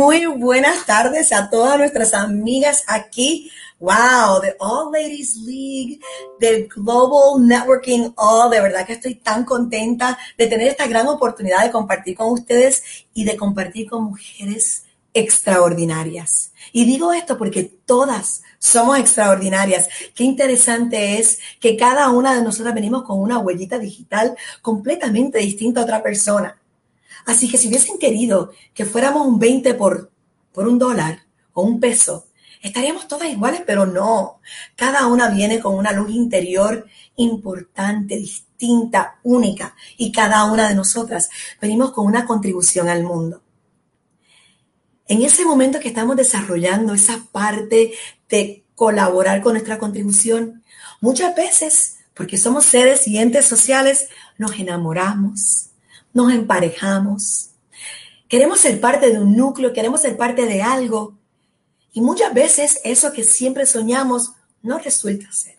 Muy buenas tardes a todas nuestras amigas aquí. Wow, the All Ladies League, del Global Networking All. De verdad que estoy tan contenta de tener esta gran oportunidad de compartir con ustedes y de compartir con mujeres extraordinarias. Y digo esto porque todas somos extraordinarias. Qué interesante es que cada una de nosotras venimos con una huellita digital completamente distinta a otra persona. Así que si hubiesen querido que fuéramos un 20 por, por un dólar o un peso, estaríamos todas iguales, pero no. Cada una viene con una luz interior importante, distinta, única, y cada una de nosotras venimos con una contribución al mundo. En ese momento que estamos desarrollando esa parte de colaborar con nuestra contribución, muchas veces, porque somos seres y entes sociales, nos enamoramos, nos emparejamos, queremos ser parte de un núcleo, queremos ser parte de algo. Y muchas veces eso que siempre soñamos no resulta ser.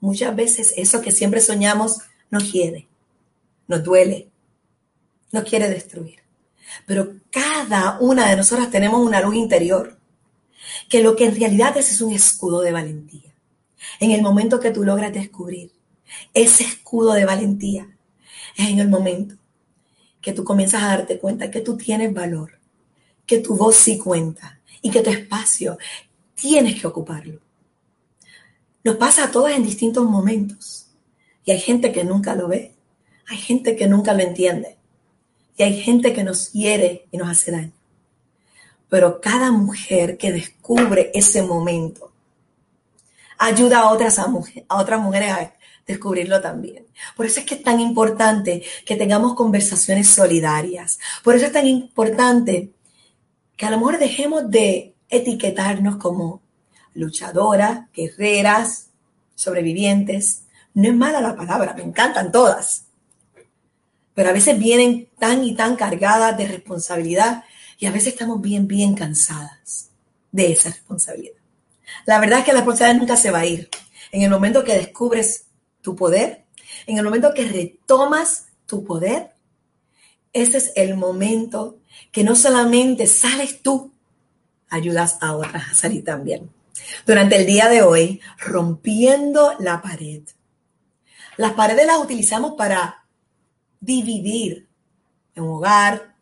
Muchas veces eso que siempre soñamos nos hiede, nos duele, nos quiere destruir. Pero cada una de nosotras tenemos una luz interior, que lo que en realidad es es un escudo de valentía. En el momento que tú logras descubrir ese escudo de valentía, es en el momento que tú comienzas a darte cuenta que tú tienes valor, que tu voz sí cuenta y que tu espacio tienes que ocuparlo. Nos pasa a todos en distintos momentos y hay gente que nunca lo ve, hay gente que nunca lo entiende y hay gente que nos hiere y nos hace daño. Pero cada mujer que descubre ese momento ayuda a otras, a, a otras mujeres a descubrirlo también. Por eso es que es tan importante que tengamos conversaciones solidarias. Por eso es tan importante que a lo mejor dejemos de etiquetarnos como luchadoras, guerreras, sobrevivientes. No es mala la palabra, me encantan todas. Pero a veces vienen tan y tan cargadas de responsabilidad y a veces estamos bien, bien cansadas de esa responsabilidad. La verdad es que la responsabilidad nunca se va a ir. En el momento que descubres tu poder, en el momento que retomas tu poder, ese es el momento que no solamente sales tú, ayudas a otras a salir también. Durante el día de hoy, rompiendo la pared. Las paredes las utilizamos para dividir en un hogar,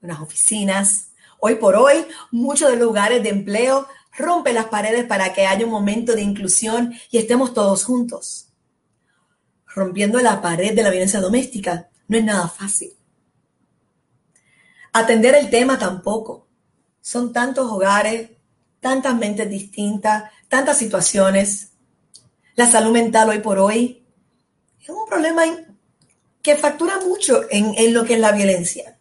en unas oficinas. Hoy por hoy, muchos de los lugares de empleo rompen las paredes para que haya un momento de inclusión y estemos todos juntos rompiendo la pared de la violencia doméstica, no es nada fácil. Atender el tema tampoco. Son tantos hogares, tantas mentes distintas, tantas situaciones. La salud mental hoy por hoy es un problema que factura mucho en, lo que es la violencia.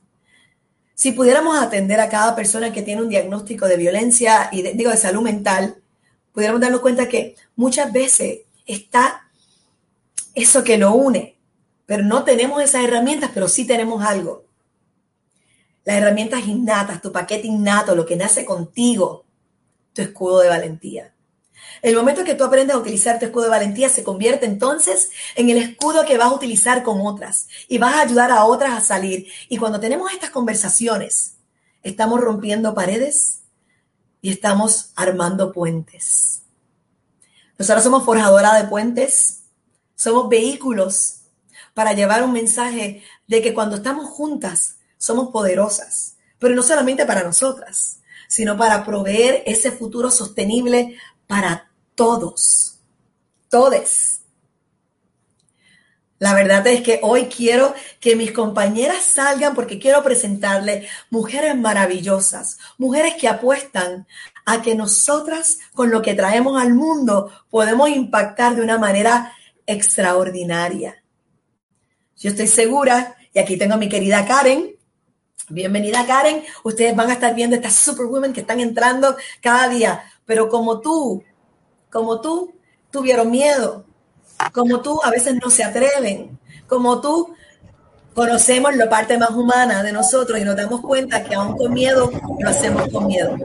Si pudiéramos atender a cada persona que tiene un diagnóstico de violencia y digo de salud mental, pudiéramos darnos cuenta que muchas veces está eso que lo une. Pero no tenemos esas herramientas, pero sí tenemos algo. Las herramientas innatas, tu paquete innato, lo que nace contigo, tu escudo de valentía. El momento que tú aprendes a utilizar tu escudo de valentía se convierte entonces en el escudo que vas a utilizar con otras y vas a ayudar a otras a salir. Y cuando tenemos estas conversaciones, estamos rompiendo paredes y estamos armando puentes. Nosotros somos forjadora de puentes, somos vehículos para llevar un mensaje de que cuando estamos juntas somos poderosas, pero no solamente para nosotras, sino para proveer ese futuro sostenible para todos, todes. La verdad es que hoy quiero que mis compañeras salgan porque quiero presentarles mujeres maravillosas, mujeres que apuestan a que nosotras con lo que traemos al mundo podemos impactar de una manera extraordinaria. Yo estoy segura, y aquí tengo a mi querida Karen. Bienvenida Karen. Ustedes van a estar viendo estas superwomen que están entrando cada día. Pero como tú, como tú, tuvieron miedo. Como tú, a veces no se atreven. Como tú, conocemos la parte más humana de nosotros y nos damos cuenta que aún con miedo lo hacemos con miedo.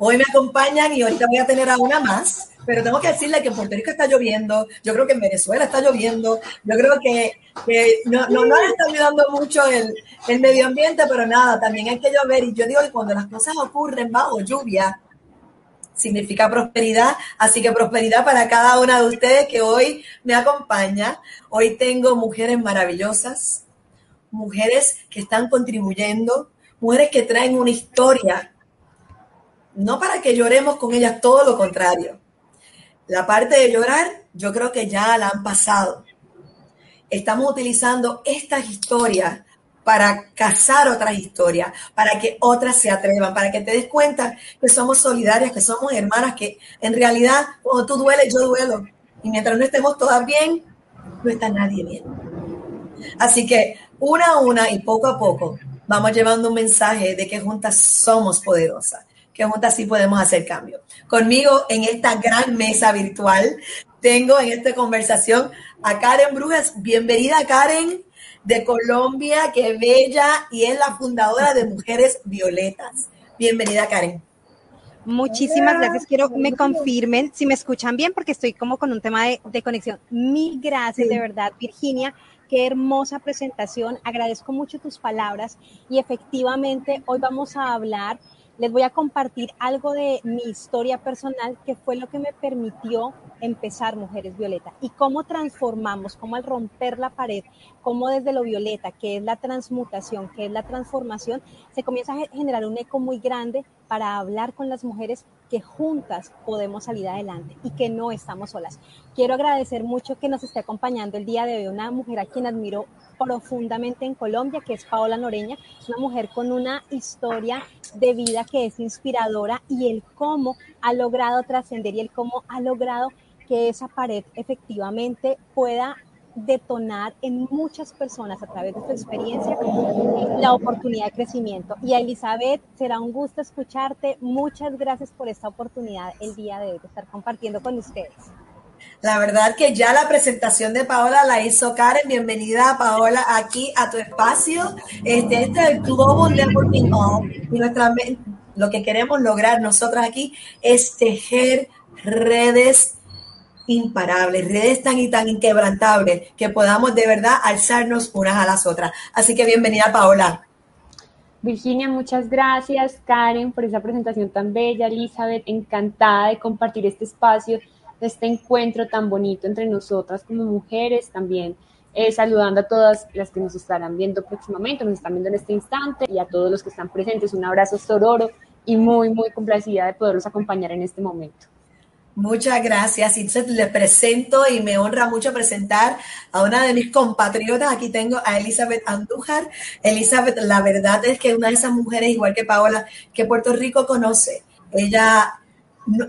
Hoy me acompañan y ahorita voy a tener a una más pero tengo que decirle que en Puerto Rico está lloviendo, yo creo que en Venezuela está lloviendo, yo creo que, no, no, nos está ayudando mucho el, el, medio ambiente, pero nada, también hay que llover. Y yo digo que cuando las cosas ocurren bajo lluvia, significa prosperidad. Así que prosperidad para cada una de ustedes que hoy me acompaña. Hoy tengo mujeres maravillosas, mujeres que están contribuyendo, mujeres que traen una historia. No para que lloremos con ellas, todo lo contrario. La parte de llorar, yo creo que ya la han pasado. Estamos utilizando estas historias para cazar otras historias, para que otras se atrevan, para que te des cuenta que somos solidarias, que somos hermanas, que en realidad cuando tú dueles, yo duelo. Y mientras no estemos todas bien, no está nadie bien. Así que una a una y poco a poco vamos llevando un mensaje de que juntas somos poderosas, que juntas sí podemos hacer cambio. Conmigo en esta gran mesa virtual tengo en esta conversación a Karen Brujas. Bienvenida Karen de Colombia, que bella y es la fundadora de Mujeres Violetas. Bienvenida, Karen. Muchísimas gracias. Quiero que me confirmen si me escuchan bien porque estoy como con un tema de, conexión. Mil gracias, de verdad, Virginia. Qué hermosa presentación. Agradezco mucho tus palabras y efectivamente hoy vamos a hablar les voy a compartir algo de mi historia personal que fue lo que me permitió empezar Mujeres Violeta y cómo transformamos, cómo al romper la pared, cómo desde lo violeta, que es la transmutación, que es la transformación, se comienza a generar un eco muy grande para hablar con las mujeres que juntas podemos salir adelante y que no estamos solas. Quiero agradecer mucho que nos esté acompañando el día de hoy una mujer a quien admiro profundamente en Colombia, que es Paola Noreña, una mujer con una historia de vida que es inspiradora y el cómo ha logrado trascender y el cómo ha logrado que esa pared efectivamente pueda detonar en muchas personas a través de su experiencia la oportunidad de crecimiento. Y a Elizabeth, será un gusto escucharte. Muchas gracias por esta oportunidad el día de hoy de estar compartiendo con ustedes. La verdad que ya la presentación de Paola la hizo Karen. Bienvenida, Paola, aquí a tu espacio. Este, este es el Global Networking Hall. Y nuestra, lo que queremos lograr nosotros aquí es tejer redes imparables, redes tan y tan inquebrantables que podamos de verdad alzarnos unas a las otras. Así que bienvenida, Paola. Virginia, muchas gracias. Karen, por esa presentación tan bella. Elizabeth, encantada de compartir este espacio de este encuentro tan bonito entre nosotras como mujeres, también eh, saludando a todas las que nos estarán viendo próximamente, nos están viendo en este instante y a todos los que están presentes. Un abrazo sororo y muy, muy complacida de poderlos acompañar en este momento. Muchas gracias. Entonces les presento y me honra mucho presentar a una de mis compatriotas. Aquí tengo a Elizabeth Andújar. Elizabeth, la verdad es que una de esas mujeres, igual que Paola, que Puerto Rico conoce. Ella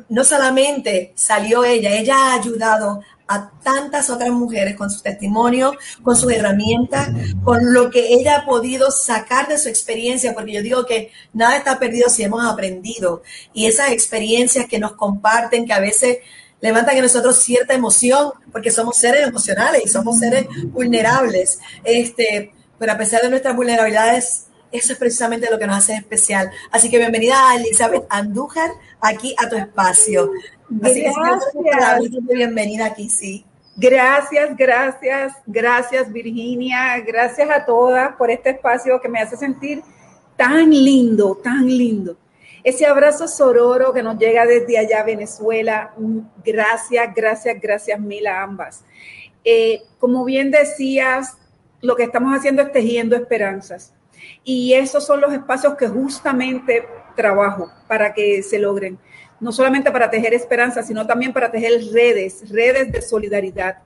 no, solamente salió ella, ella ha ayudado a tantas otras mujeres con su testimonio, con sus herramientas, con lo que ella ha podido sacar de su experiencia, porque yo digo que nada está perdido si hemos aprendido. Y esas experiencias que nos comparten, que a veces levantan en nosotros cierta emoción, porque somos seres emocionales y somos seres vulnerables. Este, pero a pesar de nuestras vulnerabilidades, eso es precisamente lo que nos hace especial. Así que bienvenida a Elizabeth Andújar aquí a tu espacio. Así gracias. Que bienvenida aquí, sí. Gracias, gracias, gracias Virginia, gracias a todas por este espacio que me hace sentir tan lindo, tan lindo. Ese abrazo sororo que nos llega desde allá, Venezuela. Gracias, gracias, gracias mil a ambas. Eh, como bien decías, lo que estamos haciendo es tejiendo esperanzas. Y esos son los espacios que justamente trabajo para que se logren. No solamente para tejer esperanza, sino también para tejer redes, redes de solidaridad,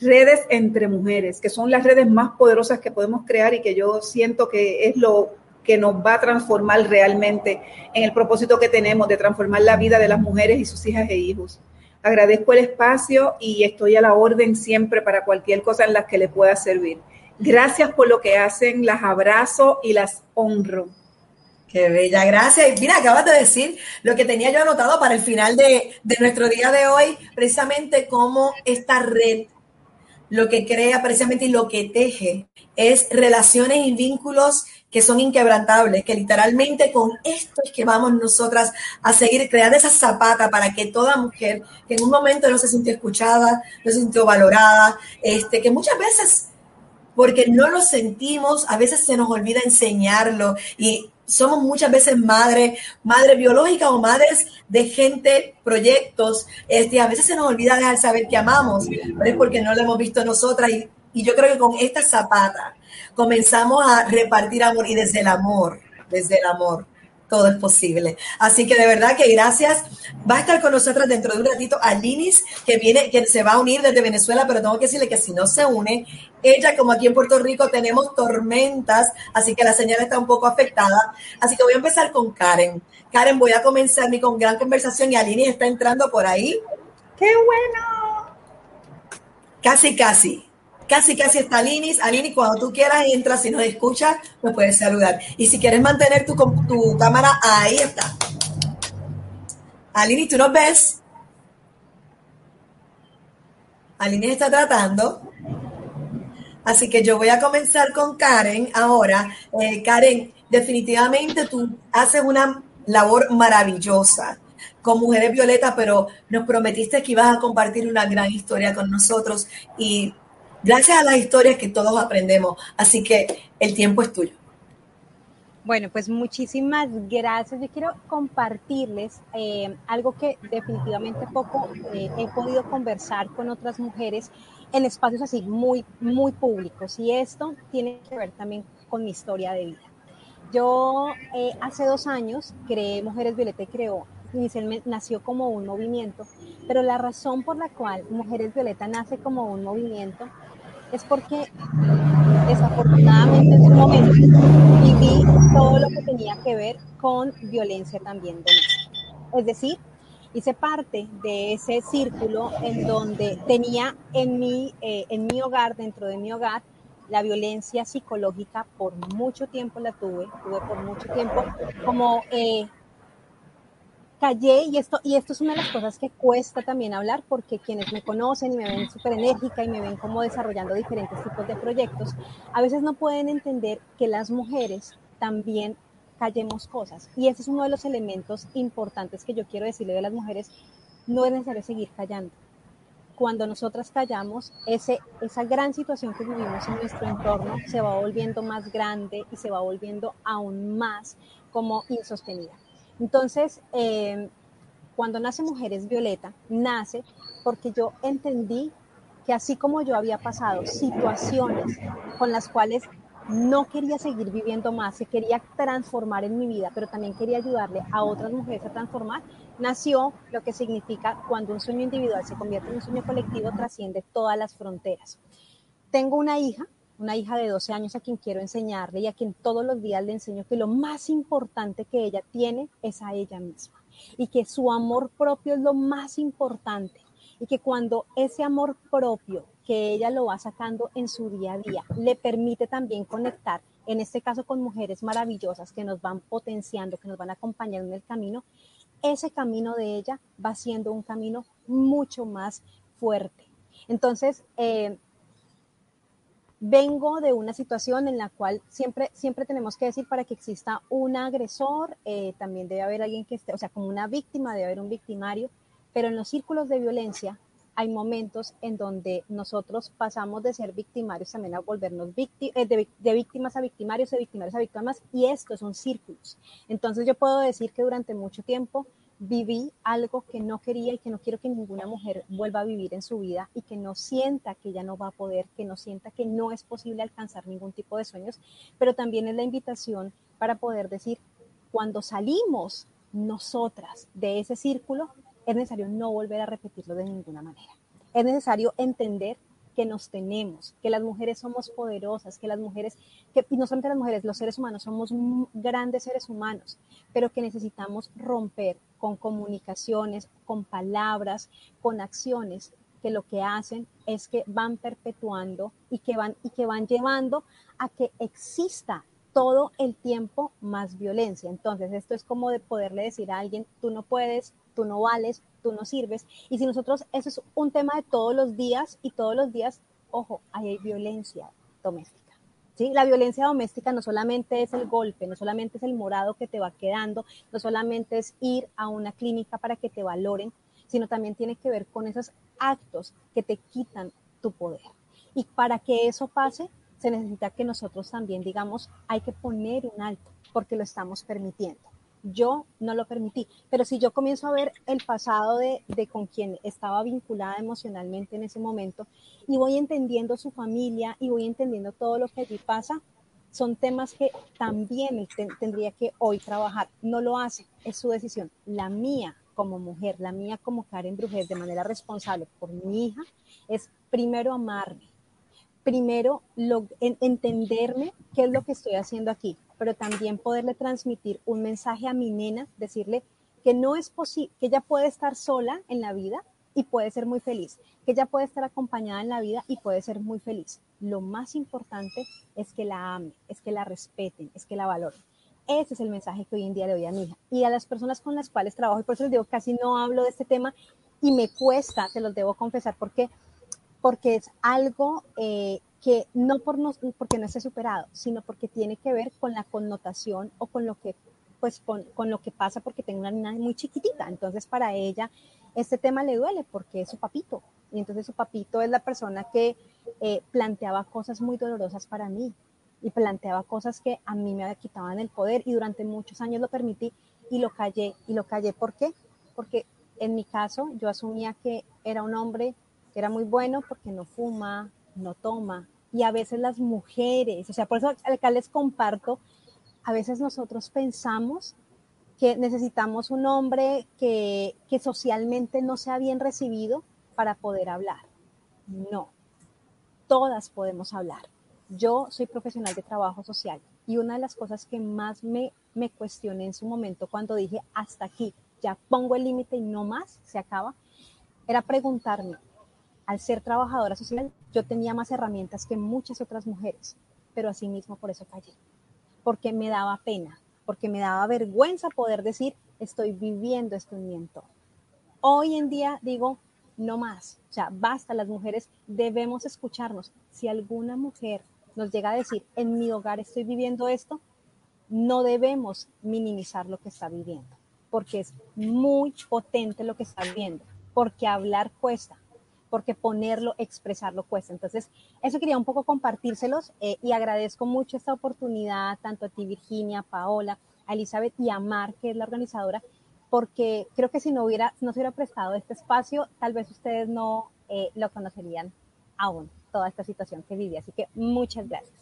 redes entre mujeres, que son las redes más poderosas que podemos crear y que yo siento que es lo que nos va a transformar realmente en el propósito que tenemos de transformar la vida de las mujeres y sus hijas e hijos. Agradezco el espacio y estoy a la orden siempre para cualquier cosa en la que le pueda servir. Gracias por lo que hacen, las abrazo y las honro. Qué bella, gracias. Mira, acabas de decir lo que tenía yo anotado para el final de, nuestro día de hoy, precisamente cómo esta red lo que crea precisamente y lo que teje es relaciones y vínculos que son inquebrantables, que literalmente con esto es que vamos nosotras a seguir creando esa zapata para que toda mujer que en un momento no se sintió escuchada, no se sintió valorada, este, que muchas veces porque no lo sentimos, a veces se nos olvida enseñarlo y somos muchas veces madres, madres biológicas o madres de gente, proyectos, este, a veces se nos olvida dejar saber que amamos, pero es porque no lo hemos visto nosotras y, y yo creo que con esta zapata comenzamos a repartir amor y desde el amor, desde el amor todo es posible. Así que de verdad que gracias. Va a estar con nosotros dentro de un ratito Alinis, que viene, que se va a unir desde Venezuela, pero tengo que decirle que si no se une, ella, como aquí en Puerto Rico tenemos tormentas, así que la señal está un poco afectada. Así que voy a empezar con Karen. Karen, voy a comenzar mi con gran conversación y Alinis está entrando por ahí. ¡Qué bueno! Casi, casi. Casi, casi está Alinis. Alinis, cuando tú quieras, entras. Si nos escuchas, me puedes saludar. Y si quieres mantener tu, tu cámara, ahí está. Alinis, ¿tú nos ves? Alinis está tratando. Así que yo voy a comenzar con Karen ahora. Eh, Karen, definitivamente tú haces una labor maravillosa con Mujeres Violetas, pero nos prometiste que ibas a compartir una gran historia con nosotros y gracias a las historias que todos aprendemos. Así que el tiempo es tuyo. Bueno, pues muchísimas gracias. Yo quiero compartirles eh, algo que definitivamente poco eh, he podido conversar con otras mujeres en espacios así muy, muy públicos. Y esto tiene que ver también con mi historia de vida. Yo eh, hace dos años creé Mujeres Violeta y creó, inicialmente nació como un movimiento, pero la razón por la cual Mujeres Violeta nace como un movimiento es porque desafortunadamente en su momento viví todo lo que tenía que ver con violencia también doméstica. Es decir, hice parte de ese círculo en donde tenía en mi, eh, en mi hogar, dentro de mi hogar, la violencia psicológica por mucho tiempo la tuve, tuve por mucho tiempo como eh, callé y esto, y esto es una de las cosas que cuesta también hablar porque quienes me conocen y me ven súper enérgica y me ven como desarrollando diferentes tipos de proyectos, a veces no pueden entender que las mujeres también callemos cosas. Y ese es uno de los elementos importantes que yo quiero decirle de las mujeres, no es necesario seguir callando. Cuando nosotras callamos, ese, esa gran situación que vivimos en nuestro entorno se va volviendo más grande y se va volviendo aún más como insostenida. Entonces, eh, cuando nace Mujeres Violeta, nace porque yo entendí que así como yo había pasado situaciones con las cuales no quería seguir viviendo más, se quería transformar en mi vida, pero también quería ayudarle a otras mujeres a transformar, nació lo que significa cuando un sueño individual se convierte en un sueño colectivo, trasciende todas las fronteras. Tengo una hija una hija de 12 años a quien quiero enseñarle y a quien todos los días le enseño que lo más importante que ella tiene es a ella misma y que su amor propio es lo más importante y que cuando ese amor propio que ella lo va sacando en su día a día le permite también conectar, en este caso con mujeres maravillosas que nos van potenciando, que nos van acompañando en el camino, ese camino de ella va siendo un camino mucho más fuerte. Entonces, eh, vengo de una situación en la cual siempre, siempre tenemos que decir para que exista un agresor, eh, también debe haber alguien que esté, o sea, como una víctima, debe haber un victimario, pero en los círculos de violencia hay momentos en donde nosotros pasamos de ser victimarios también a volvernos eh, de, de, víctimas a victimarios, de victimarios a víctimas, y estos son círculos. Entonces yo puedo decir que durante mucho tiempo viví algo que no quería y que no quiero que ninguna mujer vuelva a vivir en su vida y que no sienta que ya no va a poder, que no sienta que no es posible alcanzar ningún tipo de sueños, pero también es la invitación para poder decir, cuando salimos nosotras de ese círculo, es necesario no volver a repetirlo de ninguna manera. Es necesario entender que nos tenemos, que las mujeres somos poderosas, que las mujeres, que, y no solamente las mujeres, los seres humanos somos grandes seres humanos, pero que necesitamos romper con comunicaciones, con palabras, con acciones que lo que hacen es que van perpetuando y que van, y que van llevando a que exista todo el tiempo más violencia. Entonces, esto es como de poderle decir a alguien, tú no puedes, tú no vales, tú no sirves. Y si nosotros, eso es un tema de todos los días y todos los días ojo, hay violencia doméstica. ¿sí? La violencia doméstica no solamente es el golpe, no solamente es el morado que te va quedando, no solamente es ir a una clínica para que te valoren, sino también tiene que ver con esos actos que te quitan tu poder. Y para que eso pase, se necesita que nosotros también digamos, hay que poner un alto, porque lo estamos permitiendo. Yo no lo permití, pero si yo comienzo a ver el pasado de, de con quien estaba vinculada emocionalmente en ese momento y voy entendiendo su familia y voy entendiendo todo lo que allí pasa, son temas que también tendría que hoy trabajar. No lo hace, es su decisión. La mía como mujer, la mía como Karen Brujes, de manera responsable por mi hija, es primero amarme, primero lo, entenderme qué es lo que estoy haciendo aquí, pero también poderle transmitir un mensaje a mi nena, decirle que no es posible, que ella puede estar sola en la vida y puede ser muy feliz, que ella puede estar acompañada en la vida y puede ser muy feliz. Lo más importante es que la ame, es que la respeten, es que la valoren. Ese es el mensaje que hoy en día le doy a mi hija y a las personas con las cuales trabajo. Y por eso les digo, casi no hablo de este tema y me cuesta, se los debo confesar, porque porque es algo eh, que no por no, porque no esté superado, sino porque tiene que ver con la connotación o con lo que pues con, con, lo que pasa porque tengo una niña muy chiquitita, entonces para ella este tema le duele porque es su papito, y entonces su papito es la persona que eh, planteaba cosas muy dolorosas para mí y planteaba cosas que a mí me quitaban el poder y durante muchos años lo permití y lo callé, y lo callé, ¿por qué? Porque en mi caso yo asumía que era un hombre que era muy bueno porque no fuma, no toma, y a veces las mujeres, o sea, por eso acá les comparto, a veces nosotros pensamos que necesitamos un hombre que, que socialmente no sea bien recibido para poder hablar. No, todas podemos hablar. Yo soy profesional de trabajo social y una de las cosas que más me, me cuestioné en su momento cuando dije hasta aquí, ya pongo el límite y no más, se acaba, era preguntarme, al ser trabajadora social, yo tenía más herramientas que muchas otras mujeres, pero asimismo por eso callé, porque me daba pena, porque me daba vergüenza poder decir, estoy viviendo esto en mi. Hoy en día digo, no más, o sea, basta, las mujeres debemos escucharnos. Si alguna mujer nos llega a decir, en mi hogar estoy viviendo esto, no debemos minimizar lo que está viviendo, porque es muy potente lo que está viviendo, porque hablar cuesta, porque ponerlo, expresarlo cuesta. Entonces, eso quería un poco compartírselos eh, y agradezco mucho esta oportunidad, tanto a ti, Virginia, Paola, a Elizabeth y a Mar, que es la organizadora, porque creo que si no hubiera, no se hubiera prestado este espacio, tal vez ustedes no eh, lo conocerían aún, toda esta situación que viví. Así que muchas gracias.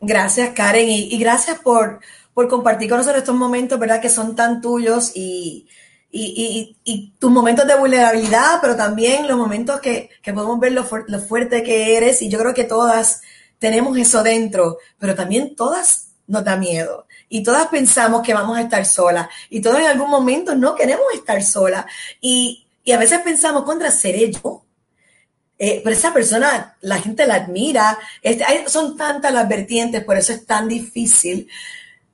Gracias, Karen, y, y gracias por, por compartir con nosotros estos momentos, ¿verdad? Que son tan tuyos y, y, tus momentos de vulnerabilidad, pero también los momentos que, que podemos ver lo, lo, fuerte que eres. Y yo creo que todas tenemos eso dentro, pero también todas nos da miedo. Y todas pensamos que vamos a estar solas. Y todas en algún momento no queremos estar solas. Y, y a veces pensamos, contra, ¿seré yo? Eh, pero esa persona, la gente la admira. Este, son tantas las vertientes, por eso es tan difícil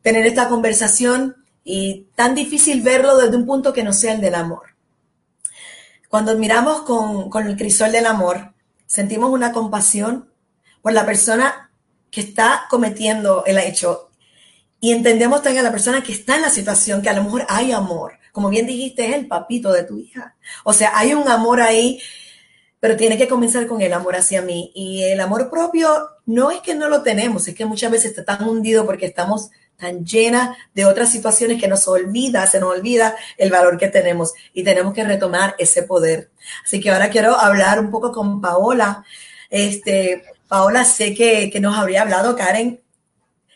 tener esta conversación y tan difícil verlo desde un punto que no sea el del amor. Cuando miramos con, con el crisol del amor, sentimos una compasión por la persona que está cometiendo el hecho y entendemos también a la persona que está en la situación, que a lo mejor hay amor. Como bien dijiste, es el papito de tu hija. O sea, hay un amor ahí, pero tiene que comenzar con el amor hacia mí. Y el amor propio no es que no lo tenemos, es que muchas veces está tan hundido porque estamos tan llena de otras situaciones que nos olvida, se nos olvida el valor que tenemos y tenemos que retomar ese poder. Así que ahora quiero hablar un poco con Paola. Este, Paola, sé que, que nos habría hablado Karen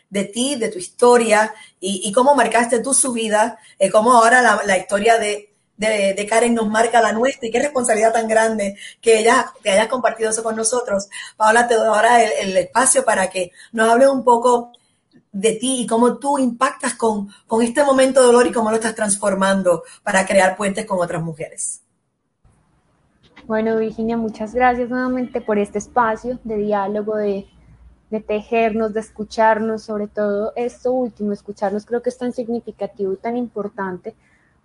de ti, de tu historia y, cómo marcaste tú su vida, eh, cómo ahora la, historia de, de, Karen nos marca la nuestra y qué responsabilidad tan grande que ella te hayas compartido eso con nosotros. Paola, te doy ahora el, el espacio para que nos hables un poco de ti y cómo tú impactas con, con este momento de dolor y cómo lo estás transformando para crear puentes con otras mujeres. Bueno, Virginia, muchas gracias nuevamente por este espacio de diálogo, de, de tejernos, de escucharnos, sobre todo esto último, escucharnos creo que es tan significativo y tan importante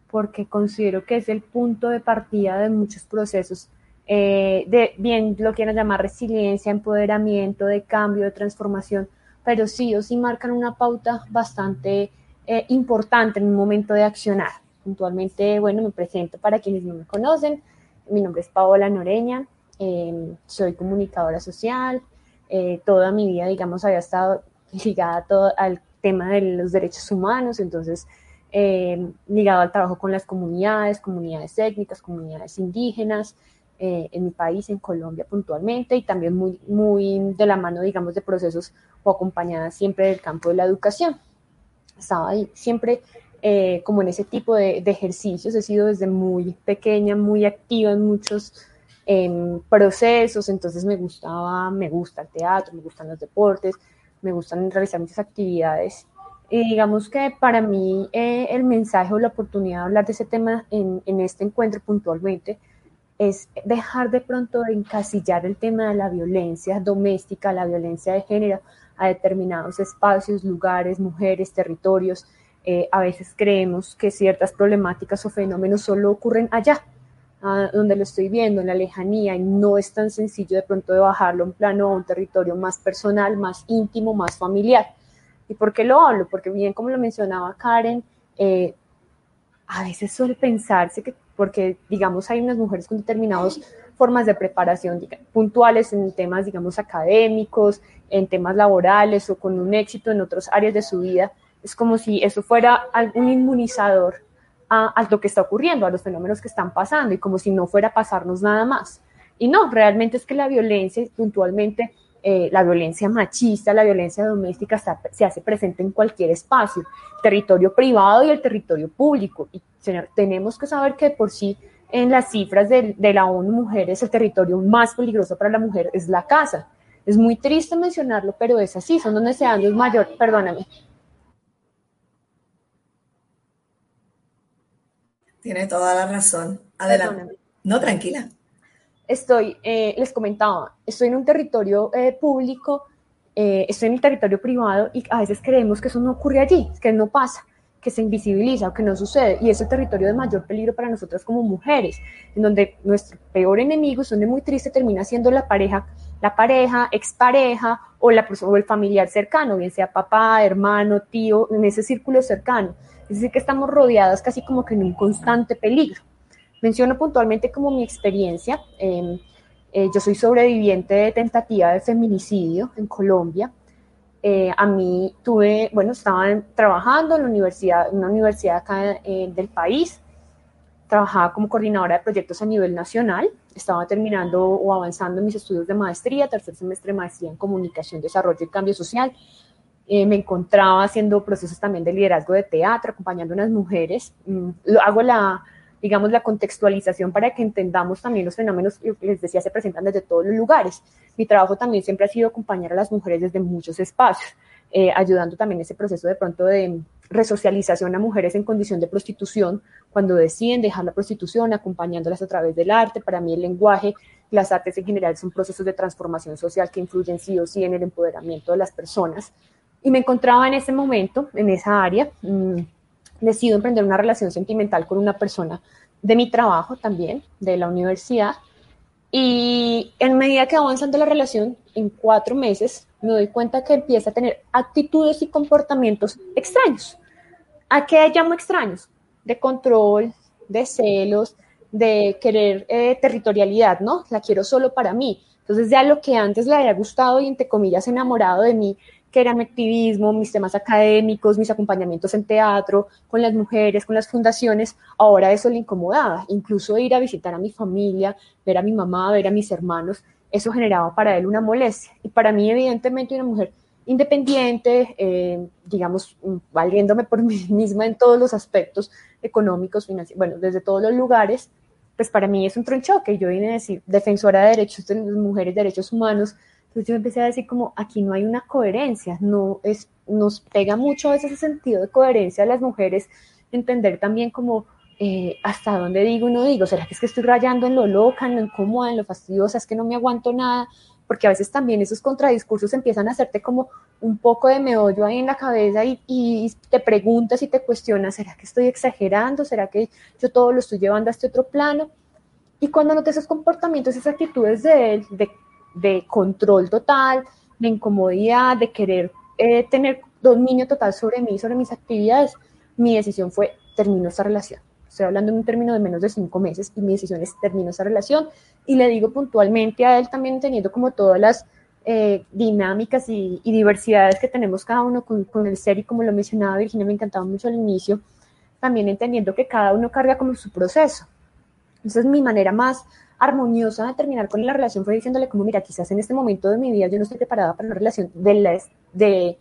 porque considero que es el punto de partida de muchos procesos eh, de bien lo quieran llamar resiliencia, empoderamiento, de cambio, de transformación, pero sí o sí marcan una pauta bastante eh, importante en un momento de accionar. Puntualmente, bueno, me presento para quienes no me conocen. Mi nombre es Paola Noreña, em, soy comunicadora social. Eh, toda mi vida, digamos, había estado ligada todo al tema de los derechos humanos, entonces em, ligado al trabajo con las comunidades, comunidades étnicas, comunidades indígenas, eh, en mi país, en Colombia puntualmente, y también muy, muy de la mano, digamos, de procesos o acompañada siempre del campo de la educación. Estaba ahí siempre eh, como en ese tipo de, ejercicios, he sido desde muy pequeña, muy activa en muchos em, procesos, entonces me gustaba, me gusta el teatro, me gustan los deportes, me gustan realizar muchas actividades. Y digamos que para mí eh, el mensaje o la oportunidad de hablar de ese tema en, en este encuentro puntualmente es dejar de pronto de encasillar el tema de la violencia doméstica, la violencia de género a determinados espacios, lugares, mujeres, territorios. Eh, a veces creemos que ciertas problemáticas o fenómenos solo ocurren allá, donde lo estoy viendo, en la lejanía, y no es tan sencillo de pronto de bajarlo en plano a un territorio más personal, más íntimo, más familiar. ¿Y por qué lo hablo? Porque bien, como lo mencionaba Karen, eh, a veces suele pensarse que porque, digamos, hay unas mujeres con determinadas formas de preparación puntuales en temas, digamos, académicos, en temas laborales o con un éxito en otras áreas de su vida. Es como si eso fuera algún inmunizador a, a, lo que está ocurriendo, a los fenómenos que están pasando y como si no fuera a pasarnos nada más. Y no, realmente es que la violencia, puntualmente, eh, la violencia machista, la violencia doméstica se hace presente en cualquier espacio, territorio privado y el territorio público. Y tenemos que saber que por sí en las cifras de, de, la ONU Mujeres el territorio más peligroso para la mujer es la casa. Es muy triste mencionarlo, pero es así, son donde se dan los mayores, perdóname. Tiene toda la razón. Adelante. Perdóname. No, tranquila estoy, eh, les comentaba, estoy en un territorio eh, público, eh, estoy en el territorio privado y a veces creemos que eso no ocurre allí, que no pasa, que se invisibiliza o que no sucede. Y es el territorio de mayor peligro para nosotras como mujeres, en donde nuestro peor enemigo, es donde muy triste, termina siendo la pareja, la pareja, expareja o, la, o el familiar cercano, bien sea papá, hermano, tío, en ese círculo cercano. Es decir, que estamos rodeadas casi como que en un constante peligro. Menciono puntualmente como mi experiencia. Em, eh, yo soy sobreviviente de tentativa de feminicidio en Colombia. Eh, a mí tuve, bueno, estaba trabajando en la universidad, una universidad acá eh, del país. Trabajaba como coordinadora de proyectos a nivel nacional. Estaba terminando o avanzando en mis estudios de maestría, tercer semestre de maestría en comunicación, desarrollo y cambio social. me encontraba haciendo procesos también de liderazgo de teatro, acompañando a unas mujeres. Mm, hago la, digamos, la contextualización para que entendamos también los fenómenos que les decía se presentan desde todos los lugares. Mi trabajo también siempre ha sido acompañar a las mujeres desde muchos espacios, eh, ayudando también ese proceso de pronto de resocialización a mujeres en condición de prostitución, cuando deciden dejar la prostitución, acompañándolas a través del arte. Para mí el lenguaje, las artes en general son procesos de transformación social que influyen sí o sí en el empoderamiento de las personas. Y me encontraba en ese momento, en esa área. Mmm, decido emprender una relación sentimental con una persona de mi trabajo también, de la universidad. Y en medida que avanzando la relación, en cuatro meses, me doy cuenta que empieza a tener actitudes y comportamientos extraños. ¿A qué llamo extraños? De control, de celos, de querer eh, territorialidad, ¿no? La quiero solo para mí. Entonces ya lo que antes le había gustado y entre comillas enamorado de mí, que era mi activismo, mis temas académicos, mis acompañamientos en teatro, con las mujeres, con las fundaciones, ahora eso le incomodaba. Incluso ir a visitar a mi familia, ver a mi mamá, ver a mis hermanos, eso generaba para él una molestia. Y para mí, evidentemente, una mujer independiente, eh, digamos, valiéndome por mí misma en todos los aspectos económicos, financieros, bueno, desde todos los lugares, pues para mí es un tronchoque. Yo vine a decir, defensora de derechos de las mujeres, derechos humanos, entonces yo empecé a decir como aquí no hay una coherencia, no es, nos pega mucho a veces ese sentido de coherencia a las mujeres, entender también como eh, hasta dónde digo y no digo, será que es que estoy rayando en lo loca, en lo incómoda, en lo fastidiosa, es que no me aguanto nada, porque a veces también esos contradiscursos empiezan a hacerte como un poco de meollo ahí en la cabeza y, y, te preguntas y te cuestionas, ¿será que estoy exagerando? ¿Será que yo todo lo estoy llevando a este otro plano? Y cuando noté esos comportamientos, esas actitudes de él, de, de control total, de incomodidad, de querer eh, tener dominio total sobre mí, sobre mis actividades, mi decisión fue termino esta relación. Estoy hablando en un término de menos de cinco meses y mi decisión es termino esta relación y le digo puntualmente a él también teniendo como todas las eh, dinámicas y, diversidades que tenemos cada uno con, con, el ser y como lo mencionaba Virginia, me encantaba mucho al inicio, también entendiendo que cada uno carga como su proceso. Entonces mi manera más armoniosa de terminar con la relación fue diciéndole como, mira, quizás en este momento de mi vida yo no estoy preparada para una relación de, de,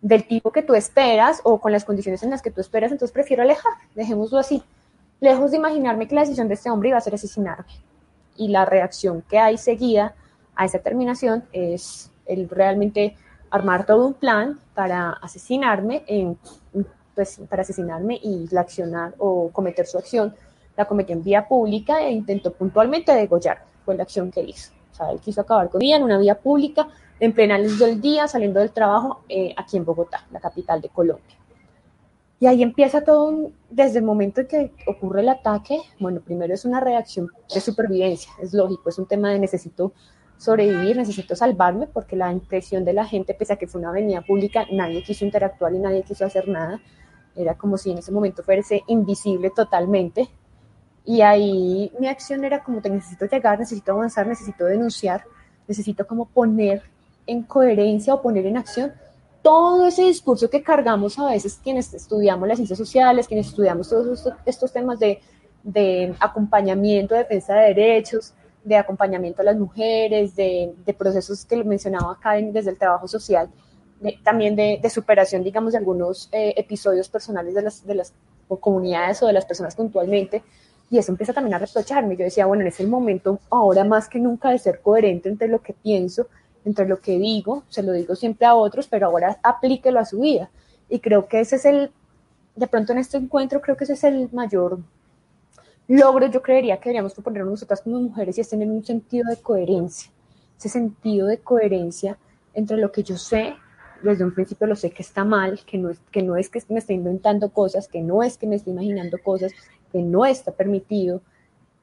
del tipo que tú esperas o con las condiciones en las que tú esperas, entonces prefiero alejar, dejémoslo así, lejos de imaginarme que la decisión de este hombre iba a ser asesinarme. Y la reacción que hay seguida a esa terminación es el realmente armar todo un plan para asesinarme, en, pues, para asesinarme y la accionar o cometer su acción, la cometió en vía pública e intentó puntualmente degollar, fue la acción que hizo. O sea, él quiso acabar con ella en una vía pública, en plena luz del día, saliendo del trabajo eh, aquí en Bogotá, la capital de Colombia. Y ahí empieza todo, desde el momento en que ocurre el ataque, bueno, primero es una reacción de supervivencia, es lógico, es un tema de necesito sobrevivir, necesito salvarme, porque la impresión de la gente, pese a que fue una avenida pública, nadie quiso interactuar y nadie quiso hacer nada. Era como si en ese momento fuese invisible totalmente. Y ahí mi acción era como, te necesito llegar, necesito avanzar, necesito denunciar, necesito como poner en coherencia o poner en acción todo ese discurso que cargamos a veces quienes estudiamos las ciencias sociales, quienes estudiamos todos estos, temas de, de acompañamiento, defensa de derechos, de acompañamiento a las mujeres, de, procesos que mencionaba acá desde el trabajo social, también de, superación, digamos, de algunos eh, episodios personales de las, de las comunidades o de las personas puntualmente. Y eso empieza también a reprocharme. Yo decía, bueno, en ese momento, ahora más que nunca, de ser coherente entre lo que pienso, entre lo que digo, se lo digo siempre a otros, pero ahora aplíquelo a su vida. Y creo que ese es el, de pronto en este encuentro, creo que ese es el mayor logro yo creería que deberíamos proponer nosotras como mujeres y es tener un sentido de coherencia, ese sentido de coherencia entre lo que yo sé, desde un principio lo sé que está mal, que no, es, que no es que me esté inventando cosas, que no es que me esté imaginando cosas, que no está permitido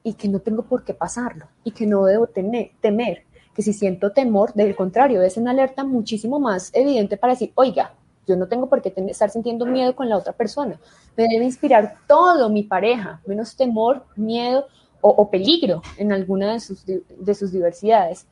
y que no tengo por qué pasarlo y que no debo tener, temer, que si siento temor, del contrario, es una alerta muchísimo más evidente para decir, oiga, yo no tengo por qué estar sintiendo miedo con la otra persona. Me debe inspirar todo mi pareja, menos temor, miedo o, peligro en alguna de sus, de sus diversidades.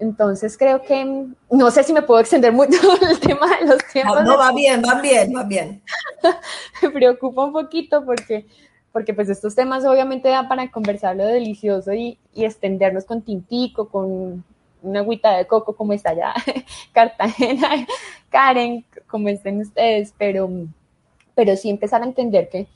Entonces creo que, no sé si me puedo extender mucho el tema de los tiempos. No, va bien, va bien, va bien. me preocupa un poquito porque, porque pues estos temas obviamente dan para conversarlo delicioso y, y extendernos con tintico, con una agüita de coco como está allá Cartagena, Karen, como estén ustedes, pero, pero sí empezar a entender que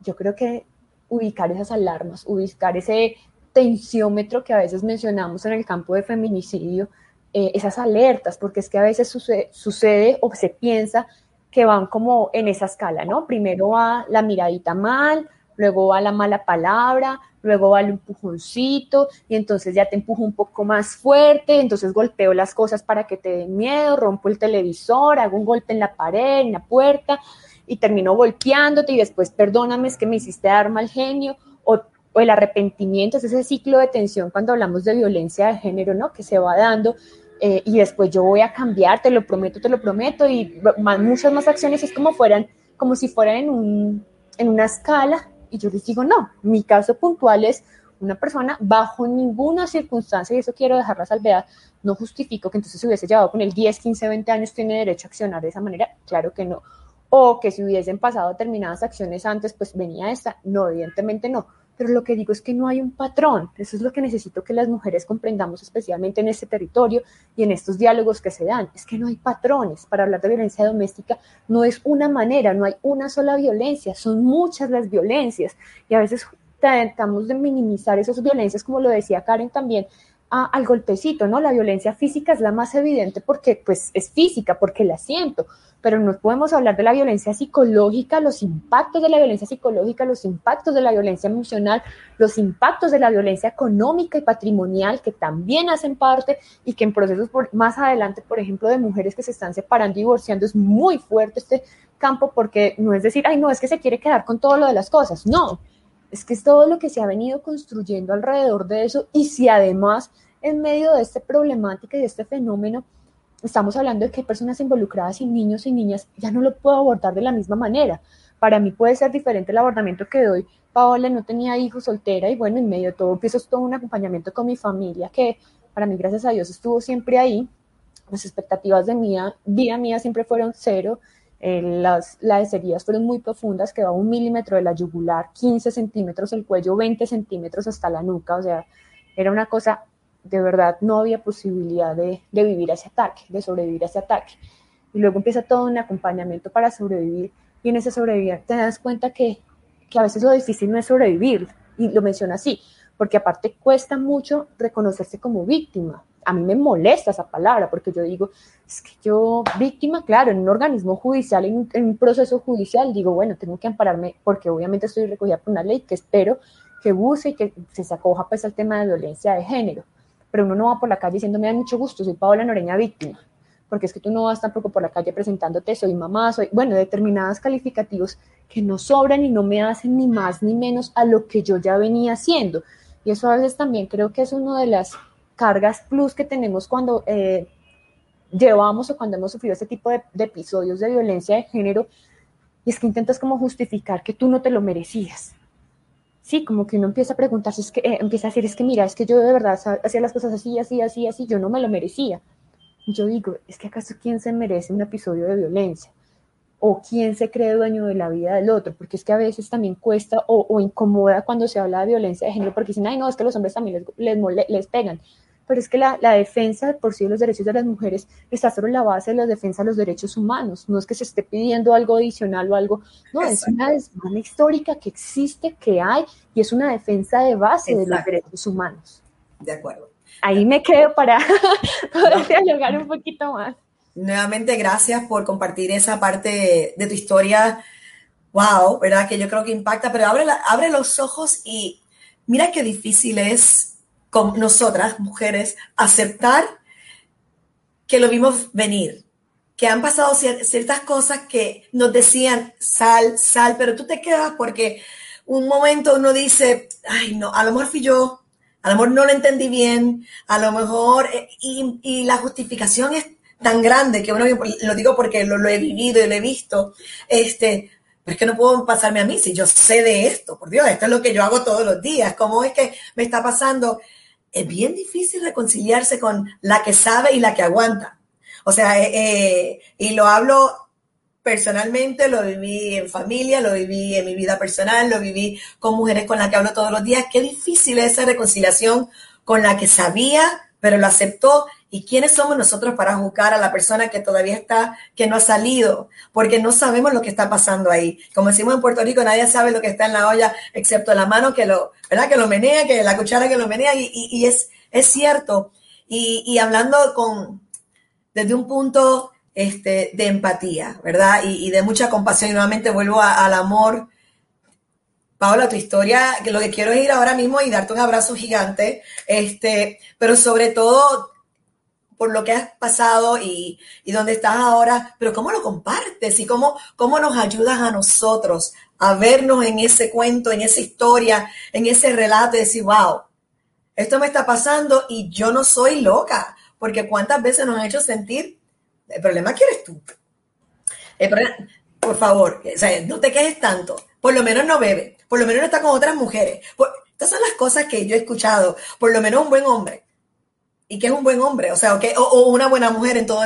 yo creo que ubicar esas alarmas, ubicar ese tensiómetro que a veces mencionamos en el campo de feminicidio, eh, esas alertas, porque es que a veces sucede o se piensa que van como en esa escala, ¿no? Primero va la miradita mal, luego va la mala palabra, luego va el empujoncito y entonces ya te empujo un poco más fuerte, entonces golpeo las cosas para que te den miedo, rompo el televisor, hago un golpe en la pared, en la puerta y termino golpeándote y después perdóname, es que me hiciste dar mal genio o, el arrepentimiento, es ese ciclo de tensión cuando hablamos de violencia de género, ¿no? Que se va dando eh, y después yo voy a cambiar, te lo prometo, te lo prometo y muchas más acciones es como fueran, como si fueran en, un, en una escala y yo les digo, no, mi caso puntual es una persona bajo ninguna circunstancia, y eso quiero dejar la salvedad, no justifico que entonces se hubiese llevado con el 10, 15, 20 años, tiene derecho a accionar de esa manera, claro que no. O que si hubiesen pasado determinadas acciones antes, pues venía esta, no, evidentemente no pero lo que digo es que no hay un patrón. Eso es lo que necesito que las mujeres comprendamos, especialmente en este territorio y en estos diálogos que se dan. Es que no hay patrones. Para hablar de violencia doméstica no es una manera, no hay una sola violencia, son muchas las violencias. Y a veces tratamos de minimizar esas violencias, como lo decía Karen también, al golpecito, ¿no? La violencia física es la más evidente porque pues es física, porque la siento, pero no podemos hablar de la violencia psicológica, los impactos de la violencia psicológica, los impactos de la violencia emocional, los impactos de la violencia económica y patrimonial que también hacen parte y que en procesos más adelante, por ejemplo, de mujeres que se están separando y divorciando, es muy fuerte este campo porque no es decir, ay, no, es que se quiere quedar con todo lo de las cosas, no, es que es todo lo que se ha venido construyendo alrededor de eso y si además en medio de esta problemática y de este fenómeno estamos hablando de que hay personas involucradas y niños y niñas, ya no lo puedo abordar de la misma manera. Para mí puede ser diferente el abordamiento que doy. Paola no tenía hijos soltera y bueno, en medio de todo empiezo todo un acompañamiento con mi familia que para mí, gracias a Dios, estuvo siempre ahí. Las expectativas de mía, vida mía siempre fueron cero. Eh, las, las heridas fueron muy profundas, quedaba un milímetro de la yugular, 15 centímetros el cuello, 20 centímetros hasta la nuca, o sea, era una cosa de verdad no había posibilidad de, vivir ese ataque, de sobrevivir a ese ataque. Y luego empieza todo un acompañamiento para sobrevivir y en ese sobrevivir te das cuenta que, que a veces lo difícil no es sobrevivir, y lo menciona así, porque aparte cuesta mucho reconocerse como víctima. A mí me molesta esa palabra porque yo digo, es que yo, víctima, claro, en un organismo judicial, en un, proceso judicial, digo, bueno, tengo que ampararme porque obviamente estoy recogida por una ley que espero que use y que se acoja pues al tema de violencia de género pero uno no va por la calle diciendo, me da mucho gusto, soy Paola Noreña víctima, porque es que tú no vas tampoco por la calle presentándote, soy mamá, soy, bueno, determinados calificativos que no sobran y no me hacen ni más ni menos a lo que yo ya venía haciendo. Y eso a veces también creo que es una de las cargas plus que tenemos cuando eh, llevamos o cuando hemos sufrido este tipo de, de episodios de violencia de género, y es que intentas como justificar que tú no te lo merecías sí, como que uno empieza a preguntarse, es que, eh, empieza a decir, es que mira, es que yo de verdad hacía las cosas así, así, así, así, yo no me lo merecía. yo digo, es que acaso quién se merece un episodio de violencia? ¿O quién se cree dueño de la vida del otro? Porque es que a veces también cuesta o, incomoda cuando se habla de violencia de género, porque dicen, ay, no, es que los hombres también les, les, les pegan pero es que la, la, defensa por sí de los derechos de las mujeres está sobre la base de la defensa de los derechos humanos. No es que se esté pidiendo algo adicional o algo, no, es una demanda histórica que existe, que hay, y es una defensa de base de los derechos humanos. De acuerdo. Ahí me quedo para poder dialogar un poquito más. Nuevamente, gracias por compartir esa parte de tu historia. Wow, ¿verdad? Que yo creo que impacta, pero abre, abre los ojos y mira qué difícil es con nosotras, mujeres, aceptar que lo vimos venir, que han pasado ciertas cosas que nos decían sal, sal, pero tú te quedas porque un momento uno dice, ay, no, a lo mejor fui yo, a lo mejor no lo entendí bien, a lo mejor, eh, y, la justificación es tan grande que uno, lo digo porque lo, lo, he vivido y lo he visto, este, pero es que no puedo pasarme a mí si yo sé de esto, por Dios, esto es lo que yo hago todos los días, ¿cómo es que me está pasando? Es bien difícil reconciliarse con la que sabe y la que aguanta. O sea, eh, eh, y lo hablo personalmente, lo viví en familia, lo viví en mi vida personal, lo viví con mujeres con las que hablo todos los días. Qué difícil es esa reconciliación con la que sabía, pero lo aceptó ¿Y quiénes somos nosotros para juzgar a la persona que todavía está, que no ha salido? Porque no sabemos lo que está pasando ahí. Como decimos en Puerto Rico, nadie sabe lo que está en la olla excepto la mano que lo, ¿verdad? Que lo menea, que la cuchara que lo menea. Y, es, es cierto. Y, hablando con, desde un punto este, de empatía, ¿verdad? Y, de mucha compasión. Y nuevamente vuelvo al amor. Paola, tu historia, lo que quiero es ir ahora mismo y darte un abrazo gigante, este, pero sobre todo por lo que has pasado y, y dónde estás ahora, pero cómo lo compartes y cómo, cómo nos ayudas a nosotros a vernos en ese cuento, en esa historia, en ese relato y decir, wow, esto me está pasando y yo no soy loca, porque cuántas veces nos han hecho sentir, el problema que eres tú. por favor, no te quejes tanto, por lo menos no bebe, por lo menos no está con otras mujeres. estas son las cosas que yo he escuchado, por lo menos un buen hombre y que es un buen hombre, o sea, o, una buena mujer en todo.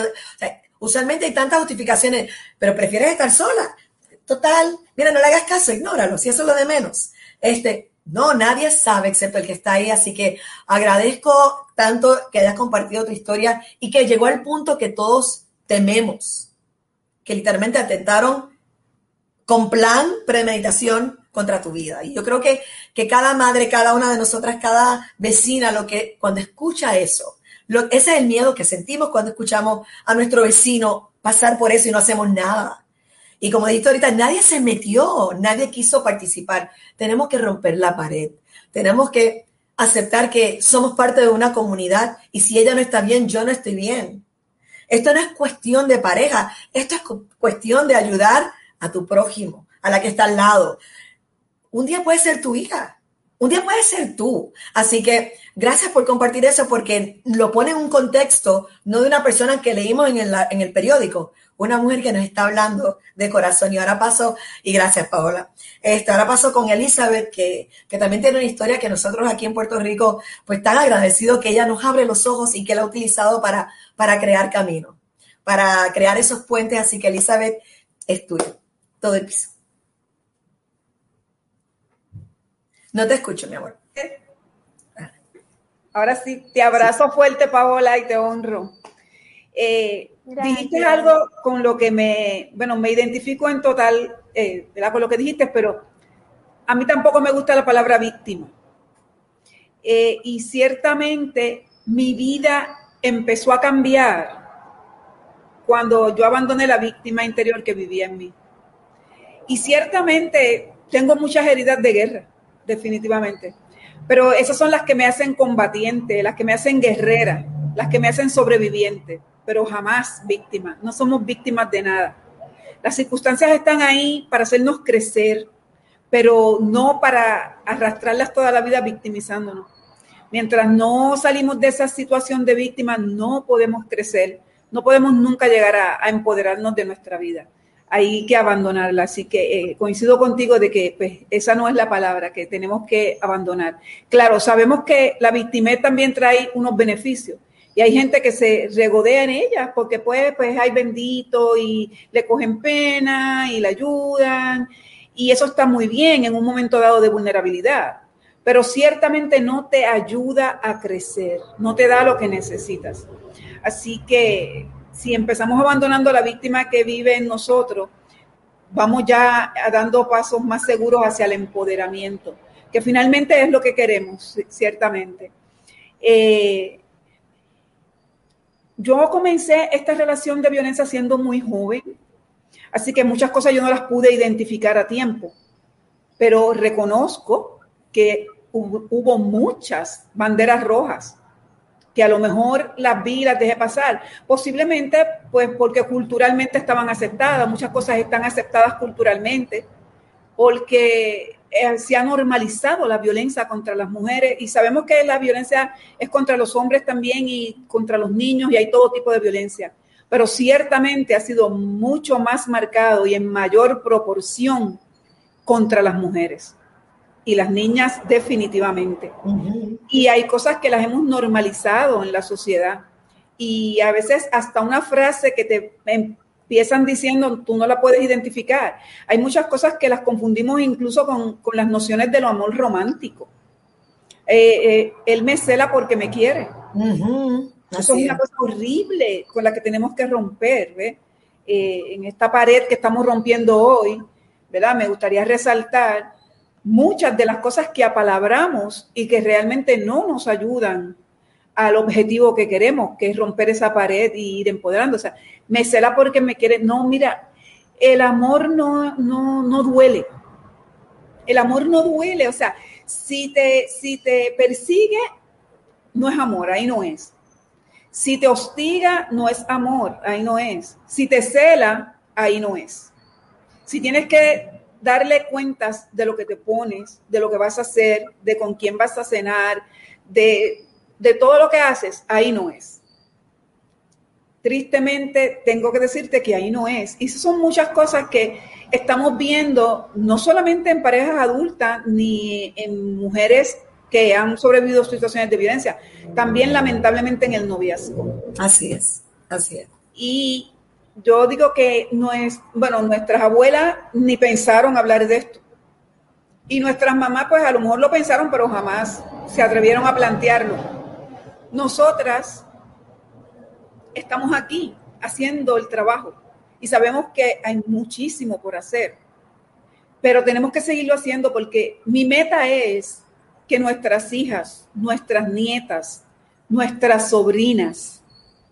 usualmente hay tantas justificaciones, pero prefieres estar sola. Total, mira, no le hagas caso, ignóralo, si eso es lo de menos. Este, no, nadie sabe excepto el que está ahí, así que agradezco tanto que hayas compartido tu historia y que llegó al punto que todos tememos, que literalmente atentaron con plan, premeditación contra tu vida. Y yo creo que, que cada madre, cada una de nosotras, cada vecina, lo que cuando escucha eso, lo, ese es el miedo que sentimos cuando escuchamos a nuestro vecino pasar por eso y no hacemos nada. Y como dijiste ahorita, nadie se metió, nadie quiso participar. Tenemos que romper la pared. Tenemos que aceptar que somos parte de una comunidad y si ella no está bien, yo no estoy bien. Esto no es cuestión de pareja, esto es cuestión de ayudar a tu prójimo, a la que está al lado un día puede ser tu hija, un día puede ser tú. Así que gracias por compartir eso porque lo pone en un contexto, no de una persona que leímos en el, en el periódico, una mujer que nos está hablando de corazón. Y ahora paso, y gracias Paola, este, ahora paso con Elizabeth, que, que también tiene una historia que nosotros aquí en Puerto Rico, pues tan agradecido que ella nos abre los ojos y que la ha utilizado para, para crear camino, para crear esos puentes. Así que Elizabeth, es tuyo, todo el piso. No te escucho, mi amor. Ahora sí, te abrazo fuerte, Paola, y te honro. Eh, dijiste algo con lo que me, bueno, me identifico en total, eh, Con lo que dijiste, pero a mí tampoco me gusta la palabra víctima. Eh, y ciertamente mi vida empezó a cambiar cuando yo abandoné la víctima interior que vivía en mí. Y ciertamente tengo muchas heridas de guerra, definitivamente. Pero esas son las que me hacen combatiente, las que me hacen guerrera, las que me hacen sobreviviente, pero jamás víctima. No somos víctimas de nada. Las circunstancias están ahí para hacernos crecer, pero no para arrastrarlas toda la vida victimizándonos. Mientras no salimos de esa situación de víctima, no podemos crecer no podemos nunca llegar a, empoderarnos de nuestra vida. Hay que abandonarla. Así que eh, coincido contigo de que pues, esa no es la palabra que tenemos que abandonar. Claro, sabemos que la victimez también trae unos beneficios. Y hay gente que se regodea en ella porque pues, pues hay bendito y le cogen pena y le ayudan. Y eso está muy bien en un momento dado de vulnerabilidad. Pero ciertamente no te ayuda a crecer, no te da lo que necesitas. Así que si empezamos abandonando a la víctima que vive en nosotros, vamos ya dando pasos más seguros hacia el empoderamiento, que finalmente es lo que queremos, ciertamente. Eh, yo comencé esta relación de violencia siendo muy joven, así que muchas cosas yo no las pude identificar a tiempo, pero reconozco que hubo muchas banderas rojas que a lo mejor las vi, las dejé pasar. Posiblemente, pues porque culturalmente estaban aceptadas, muchas cosas están aceptadas culturalmente, porque eh, se ha normalizado la violencia contra las mujeres y sabemos que la violencia es contra los hombres también y contra los niños y hay todo tipo de violencia, pero ciertamente ha sido mucho más marcado y en mayor proporción contra las mujeres y las niñas definitivamente. Y hay cosas que las hemos normalizado en la sociedad. Y a veces hasta una frase que te empiezan diciendo, tú no la puedes identificar. Hay muchas cosas que las confundimos incluso con, las nociones de lo amor romántico. Eh, eh, él me cela porque me quiere. Eso es una cosa horrible con la que tenemos que romper. ¿ve? Eh, en esta pared que estamos rompiendo hoy, ¿verdad? Me gustaría resaltar muchas de las cosas que apalabramos y que realmente no nos ayudan al objetivo que queremos, que es romper esa pared y ir empoderando. O sea, me cela porque me quiere. No, mira, el amor no, no, no duele. El amor no duele. O sea, si te, si te persigue, no es amor, ahí no es. Si te hostiga, no es amor, ahí no es. Si te cela, ahí no es. Si tienes que darle cuentas de lo que te pones, de lo que vas a hacer, de con quién vas a cenar, de, de todo lo que haces, ahí no es. Tristemente, tengo que decirte que ahí no es. Y son muchas cosas que estamos viendo, no solamente en parejas adultas, ni en mujeres que han sobrevivido a situaciones de violencia, también lamentablemente en el noviazgo. Así es, así es. Y yo digo que no es, bueno, nuestras abuelas ni pensaron hablar de esto. Y nuestras mamás, pues a lo mejor lo pensaron, pero jamás se atrevieron a plantearlo. Nosotras estamos aquí haciendo el trabajo y sabemos que hay muchísimo por hacer, pero tenemos que seguirlo haciendo porque mi meta es que nuestras hijas, nuestras nietas, nuestras sobrinas,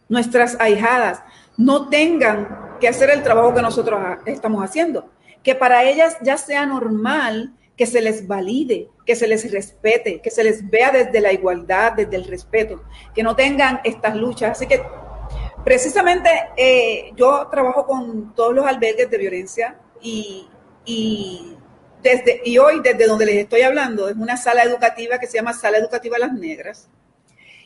nuestras ahijadas no tengan que hacer el trabajo que nosotros estamos haciendo. Que para ellas ya sea normal que se les valide, que se les respete, que se les vea desde la igualdad, desde el respeto, que no tengan estas luchas. Así que precisamente eh, yo trabajo con todos los albergues de violencia y, desde, y hoy desde donde les estoy hablando es una sala educativa que se llama Sala Educativa Las Negras.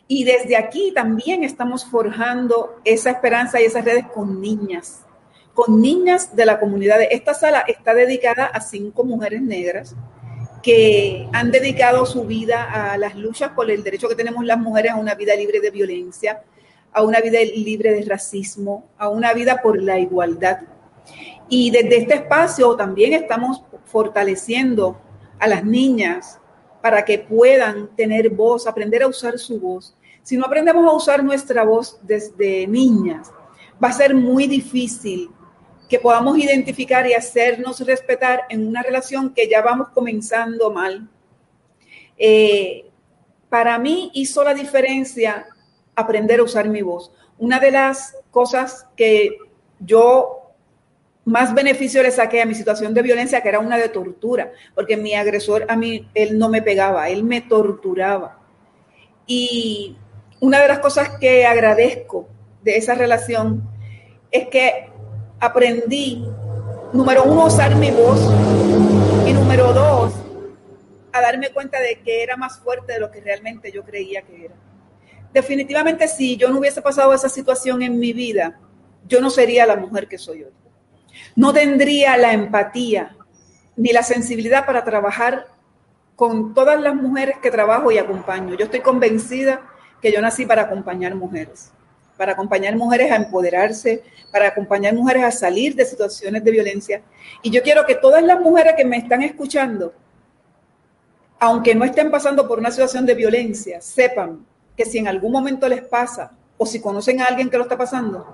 Y desde aquí también estamos forjando esa esperanza y esas redes con niñas, con niñas de la comunidad. Esta sala está dedicada a cinco mujeres negras que han dedicado su vida a las luchas por el derecho que tenemos las mujeres a una vida libre de violencia, a una vida libre de racismo, a una vida por la igualdad. Y desde este espacio también estamos fortaleciendo a las niñas para que puedan tener voz, aprender a usar su voz. Si no aprendemos a usar nuestra voz desde niñas, va a ser muy difícil que podamos identificar y hacernos respetar en una relación que ya vamos comenzando mal. Eh, para mí hizo la diferencia aprender a usar mi voz. Una de las cosas que yo más beneficio le saqué a mi situación de violencia, que era una de tortura, porque mi agresor a mí, él no me pegaba, él me torturaba. Y una de las cosas que agradezco de esa relación es que aprendí, número uno, a usar mi voz y número dos, a darme cuenta de que era más fuerte de lo que realmente yo creía que era. Definitivamente si yo no hubiese pasado esa situación en mi vida, yo no sería la mujer que soy hoy. No tendría la empatía ni la sensibilidad para trabajar con todas las mujeres que trabajo y acompaño. Yo estoy convencida que yo nací para acompañar mujeres para acompañar mujeres a empoderarse, para acompañar mujeres a salir de situaciones de violencia. Y yo quiero que todas las mujeres que me están escuchando, aunque no estén pasando por una situación de violencia, sepan que si en algún momento les pasa o si conocen a alguien que lo está pasando,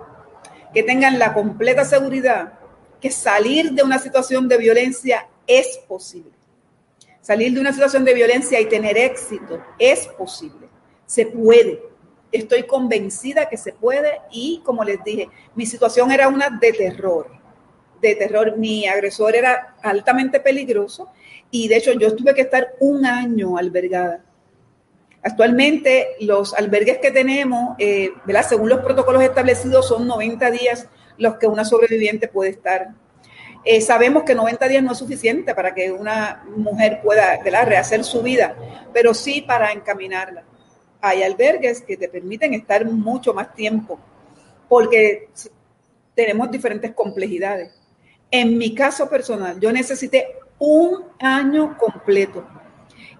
que tengan la completa seguridad que salir de una situación de violencia es posible. Salir de una situación de violencia y tener éxito es posible. Se puede estoy convencida que se puede y como les dije, mi situación era una de terror, de terror. Mi agresor era altamente peligroso y de hecho yo tuve que estar un año albergada. Actualmente los albergues que tenemos, eh, según los protocolos establecidos, son 90 días los que una sobreviviente puede estar. Eh, sabemos que 90 días no es suficiente para que una mujer pueda rehacer su vida, pero sí para encaminarla hay albergues que te permiten estar mucho más tiempo porque tenemos diferentes complejidades. En mi caso personal, yo necesité un año completo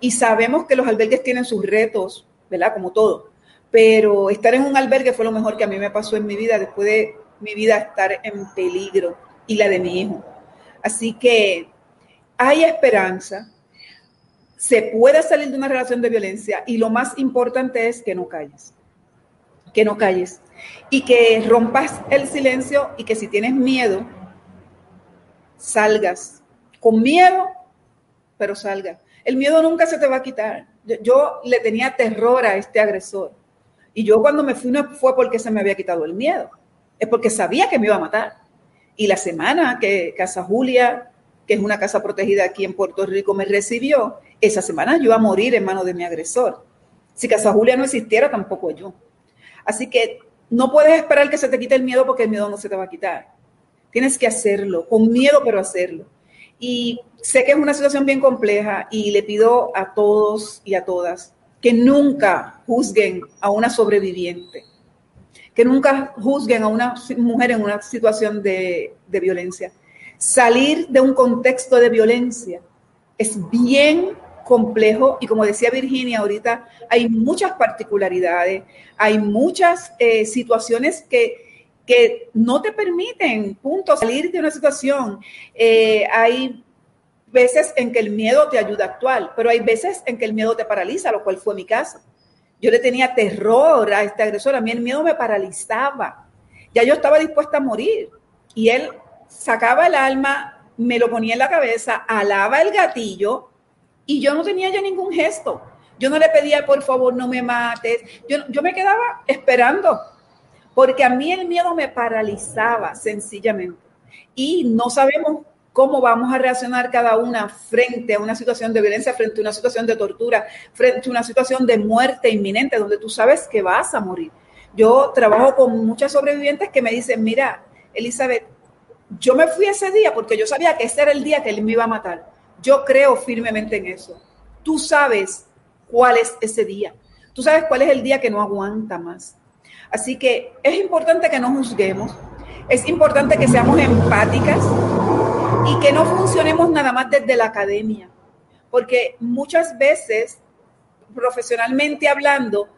y sabemos que los albergues tienen sus retos, ¿verdad? Como todo, pero estar en un albergue fue lo mejor que a mí me pasó en mi vida después de mi vida estar en peligro y la de mi hijo. Así que hay esperanza, se puede salir de una relación de violencia y lo más importante es que no calles, que no calles y que rompas el silencio y que si tienes miedo, salgas con miedo, pero salga. El miedo nunca se te va a quitar. Yo, le tenía terror a este agresor y yo cuando me fui no fue porque se me había quitado el miedo, es porque sabía que me iba a matar. Y la semana que Casa Julia que es una casa protegida aquí en Puerto Rico, me recibió, esa semana yo iba a morir en manos de mi agresor. Si Casa Julia no existiera, tampoco yo. Así que no puedes esperar que se te quite el miedo porque el miedo no se te va a quitar. Tienes que hacerlo, con miedo, pero hacerlo. Y sé que es una situación bien compleja y le pido a todos y a todas que nunca juzguen a una sobreviviente, que nunca juzguen a una mujer en una situación de, de violencia Salir de un contexto de violencia es bien complejo y como decía Virginia ahorita, hay muchas particularidades, hay muchas eh, situaciones que, que, no te permiten, punto, salir de una situación. Eh, hay veces en que el miedo te ayuda a actuar, pero hay veces en que el miedo te paraliza, lo cual fue mi caso. Yo le tenía terror a este agresor, a mí el miedo me paralizaba. Ya yo estaba dispuesta a morir y él sacaba el alma, me lo ponía en la cabeza, alaba el gatillo y yo no tenía ya ningún gesto. Yo no le pedía, por favor, no me mates. Yo, yo me quedaba esperando, porque a mí el miedo me paralizaba sencillamente. Y no sabemos cómo vamos a reaccionar cada una frente a una situación de violencia, frente a una situación de tortura, frente a una situación de muerte inminente, donde tú sabes que vas a morir. Yo trabajo con muchas sobrevivientes que me dicen, mira, Elizabeth, yo me fui ese día porque yo sabía que ese era el día que él me iba a matar. Yo creo firmemente en eso. Tú sabes cuál es ese día. Tú sabes cuál es el día que no aguanta más. Así que es importante que no juzguemos, es importante que seamos empáticas y que no funcionemos nada más desde la academia, porque muchas veces, profesionalmente hablando,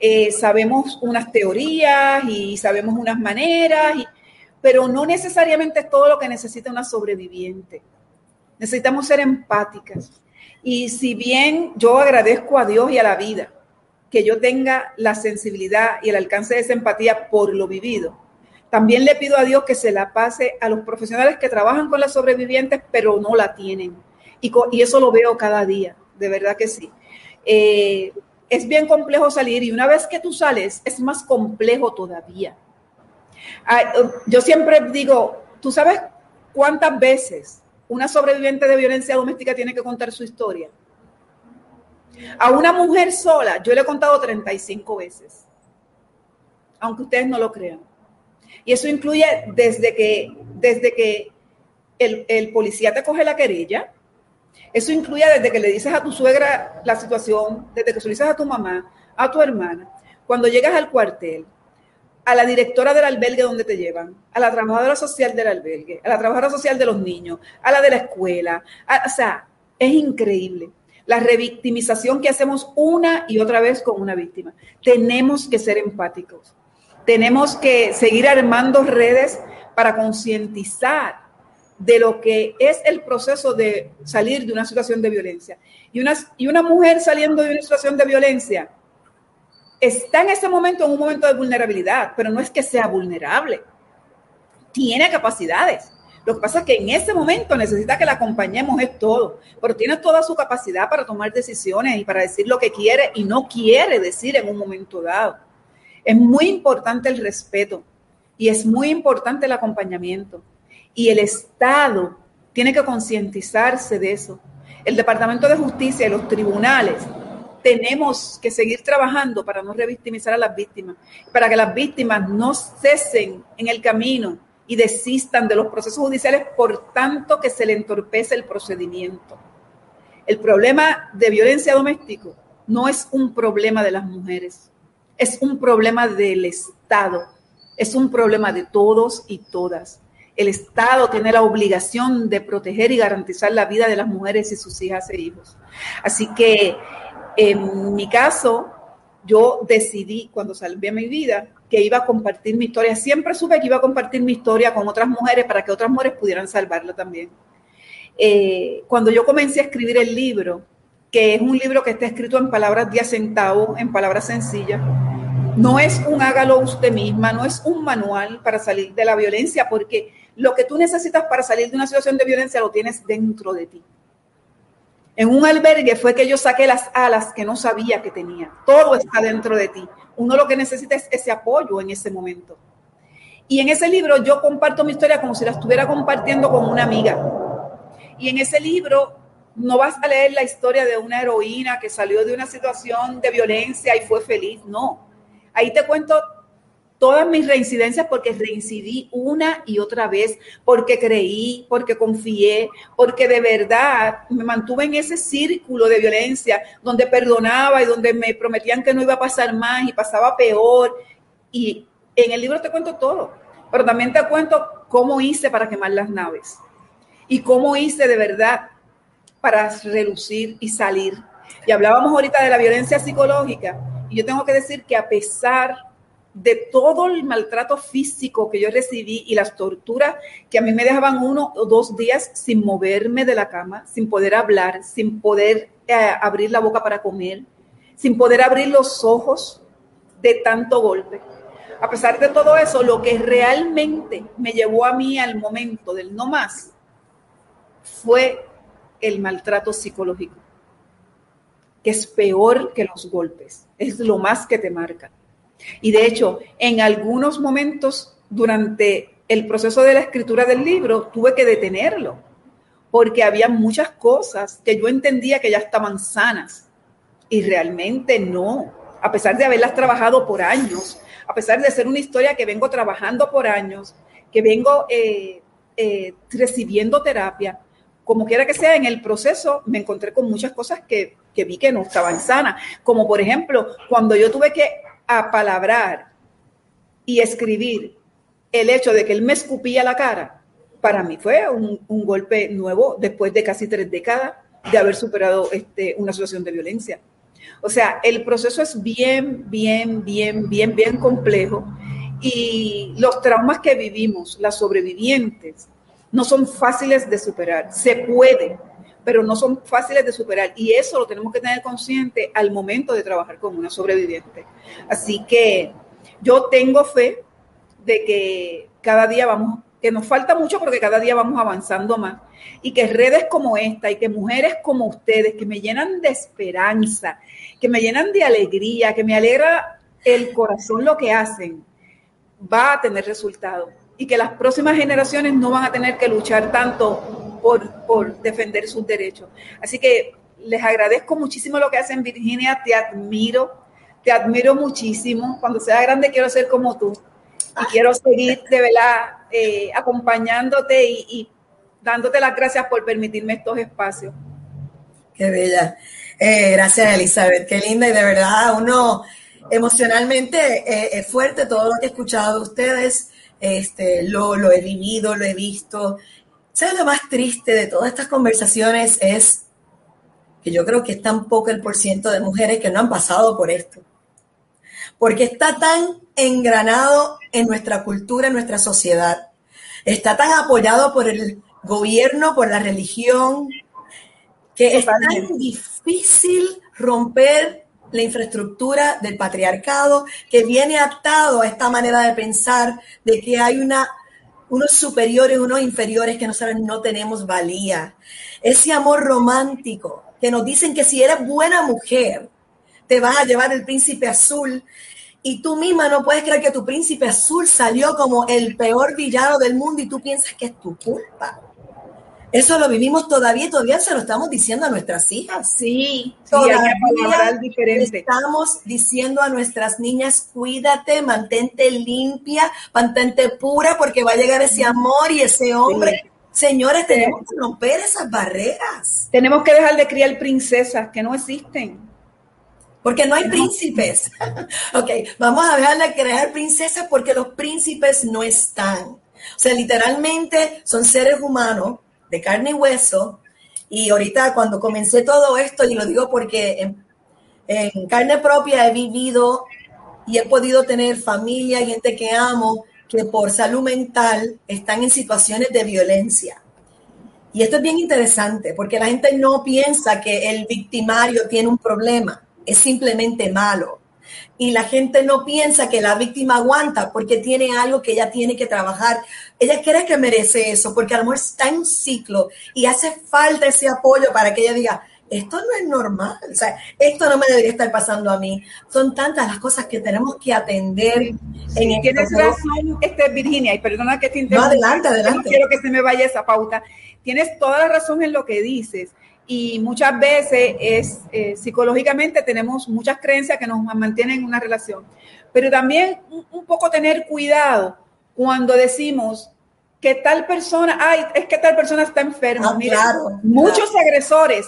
eh, sabemos unas teorías y sabemos unas maneras, pero no necesariamente es todo lo que necesita una sobreviviente. Necesitamos ser empáticas. Y si bien yo agradezco a Dios y a la vida que yo tenga la sensibilidad y el alcance de esa empatía por lo vivido, también le pido a Dios que se la pase a los profesionales que trabajan con las sobrevivientes, pero no la tienen. Y, eso lo veo cada día, de verdad que sí. Eh, es bien complejo salir y una vez que tú sales es más complejo todavía. Yo siempre digo, ¿tú sabes cuántas veces una sobreviviente de violencia doméstica tiene que contar su historia. A una mujer sola, yo le he contado 35 veces, aunque ustedes no lo crean. Y eso incluye desde que, desde que el, el policía te coge la querella, eso incluye desde que le dices a tu suegra la situación, desde que se lo dices a tu mamá, a tu hermana, cuando llegas al cuartel, a la directora del albergue donde te llevan, a la trabajadora social del albergue, a la trabajadora social de los niños, a la de la escuela. o sea, es increíble la revictimización que hacemos una y otra vez con una víctima. Tenemos que ser empáticos. Tenemos que seguir armando redes para concientizar de lo que es el proceso de salir de una situación de violencia. Y una, y una mujer saliendo de una situación de violencia está en ese momento en un momento de vulnerabilidad, pero no es que sea vulnerable. Tiene capacidades. Lo que pasa es que en ese momento necesita que la acompañemos, es todo, pero tiene toda su capacidad para tomar decisiones y para decir lo que quiere y no quiere decir en un momento dado. Es muy importante el respeto y es muy importante el acompañamiento. Y el Estado tiene que concientizarse de eso. El Departamento de Justicia y los tribunales tenemos que seguir trabajando para no revictimizar a las víctimas, para que las víctimas no cesen en el camino y desistan de los procesos judiciales por tanto que se le entorpece el procedimiento. El problema de violencia doméstica no es un problema de las mujeres, es un problema del Estado, es un problema de todos y todas. El Estado tiene la obligación de proteger y garantizar la vida de las mujeres y sus hijas e hijos. Así que en mi caso, yo decidí cuando salvé mi vida que iba a compartir mi historia. Siempre supe que iba a compartir mi historia con otras mujeres para que otras mujeres pudieran salvarla también. Eh, cuando yo comencé a escribir el libro, que es un libro que está escrito en palabras de centavo, en palabras sencillas, no es un hágalo usted misma, no es un manual para salir de la violencia, porque lo que tú necesitas para salir de una situación de violencia lo tienes dentro de ti. En un albergue fue que yo saqué las alas que no sabía que tenía. Todo está dentro de ti. Uno lo que necesita es ese apoyo en ese momento. Y en ese libro yo comparto mi historia como si la estuviera compartiendo con una amiga. Y en ese libro no vas a leer la historia de una heroína que salió de una situación de violencia y fue feliz. No. Ahí te cuento todas mis reincidencias porque reincidí una y otra vez, porque creí, porque confié, porque de verdad me mantuve en ese círculo de violencia donde perdonaba y donde me prometían que no iba a pasar más y pasaba peor. Y en el libro te cuento todo, pero también te cuento cómo hice para quemar las naves y cómo hice de verdad para relucir y salir. Y hablábamos ahorita de la violencia psicológica y yo tengo que decir que a pesar de todo el maltrato físico que yo recibí y las torturas que a mí me dejaban uno o dos días sin moverme de la cama, sin poder hablar, sin poder eh, abrir la boca para comer, sin poder abrir los ojos de tanto golpe. A pesar de todo eso, lo que realmente me llevó a mí al momento del no más fue el maltrato psicológico, que es peor que los golpes, es lo más que te marca. Y de hecho, en algunos momentos durante el proceso de la escritura del libro, tuve que detenerlo, porque había muchas cosas que yo entendía que ya estaban sanas. Y realmente no, a pesar de haberlas trabajado por años, a pesar de ser una historia que vengo trabajando por años, que vengo eh, eh, recibiendo terapia, como quiera que sea, en el proceso me encontré con muchas cosas que, que vi que no estaban sanas, como por ejemplo, cuando yo tuve que apalabrar y escribir el hecho de que él me escupía la cara, para mí fue un, un golpe nuevo después de casi tres décadas de haber superado este, una situación de violencia. O sea, el proceso es bien, bien, bien, bien, bien complejo y los traumas que vivimos, las sobrevivientes, no son fáciles de superar. Se puede, pero no son fáciles de superar. Y eso lo tenemos que tener consciente al momento de trabajar con una sobreviviente. Así que yo tengo fe de que cada día vamos, que nos falta mucho porque cada día vamos avanzando más. Y que redes como esta y que mujeres como ustedes, que me llenan de esperanza, que me llenan de alegría, que me alegra el corazón lo que hacen, va a tener resultado y que las próximas generaciones no van a tener que luchar tanto por, defender sus derechos. Así que les agradezco muchísimo lo que hacen, Virginia, te admiro, te admiro muchísimo. Cuando sea grande quiero ser como tú y quiero seguir de verdad eh, acompañándote y, y, dándote las gracias por permitirme estos espacios. Qué bella. Eh, gracias, Elizabeth. Qué linda y de verdad uno emocionalmente eh, es fuerte todo lo que he escuchado de ustedes. Este, lo, lo he vivido, lo he visto. ¿Sabes lo más triste de todas estas conversaciones? Es que yo creo que es tan poco el porciento de mujeres que no han pasado por esto. Porque está tan engranado en nuestra cultura, en nuestra sociedad. Está tan apoyado por el gobierno, por la religión, que es tan difícil romper la infraestructura del patriarcado que viene atado a esta manera de pensar de que hay una, unos superiores, unos inferiores que nosotros no tenemos valía. Ese amor romántico que nos dicen que si eres buena mujer, te vas a llevar el príncipe azul y tú misma no puedes creer que tu príncipe azul salió como el peor villano del mundo y tú piensas que es tu culpa. Eso lo vivimos todavía y todavía se lo estamos diciendo a nuestras hijas. Sí, todavía diferente. estamos diciendo a nuestras niñas, cuídate, mantente limpia, mantente pura, porque va a llegar ese amor y ese hombre. Sí. Señores, tenemos que romper esas barreras. Tenemos que dejar de criar princesas que no existen. Porque no hay príncipes. ok, vamos a dejar de crear princesas porque los príncipes no están. O sea, literalmente son seres humanos de carne y hueso. Y ahorita cuando comencé todo esto, y lo digo porque en, carne propia he vivido y he podido tener familia gente que amo que por salud mental están en situaciones de violencia. Y esto es bien interesante porque la gente no piensa que el victimario tiene un problema, es simplemente malo. Y la gente no piensa que la víctima aguanta porque tiene algo que ella tiene que trabajar. Ella cree que merece eso porque a lo mejor está en un ciclo y hace falta ese apoyo para que ella diga, esto no es normal, o sea, esto no me debería estar pasando a mí. Son tantas las cosas que tenemos que atender. Sí, en tienes razón, este, Virginia, y perdona que te interrumpa. No, adelante, adelante. No quiero que se me vaya esa pauta. Tienes toda la razón en lo que dices y muchas veces es eh, psicológicamente tenemos muchas creencias que nos mantienen en una relación, pero también un, un poco tener cuidado cuando decimos que tal persona, ay, es que tal persona está enferma. Ah, Mira, claro, muchos agresores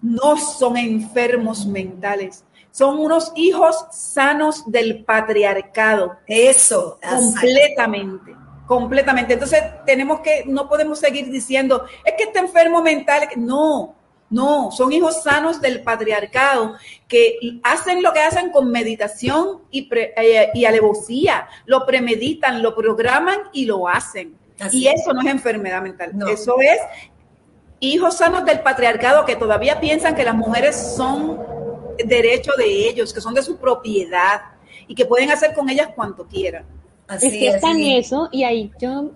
no son enfermos mentales, son unos hijos sanos del patriarcado. Eso, completamente. Completamente. Entonces tenemos que, no podemos seguir diciendo, es que está enfermo mental. No, no, son hijos sanos del patriarcado que hacen lo que hacen con meditación y, pre, eh, y alevosía. Lo premeditan, lo programan y lo hacen. Así y eso no es enfermedad mental. No. Eso es hijos sanos del patriarcado que todavía piensan que las mujeres son derecho de ellos, que son de su propiedad y que pueden hacer con ellas cuanto quieran. Así, es que está en eso y ahí yo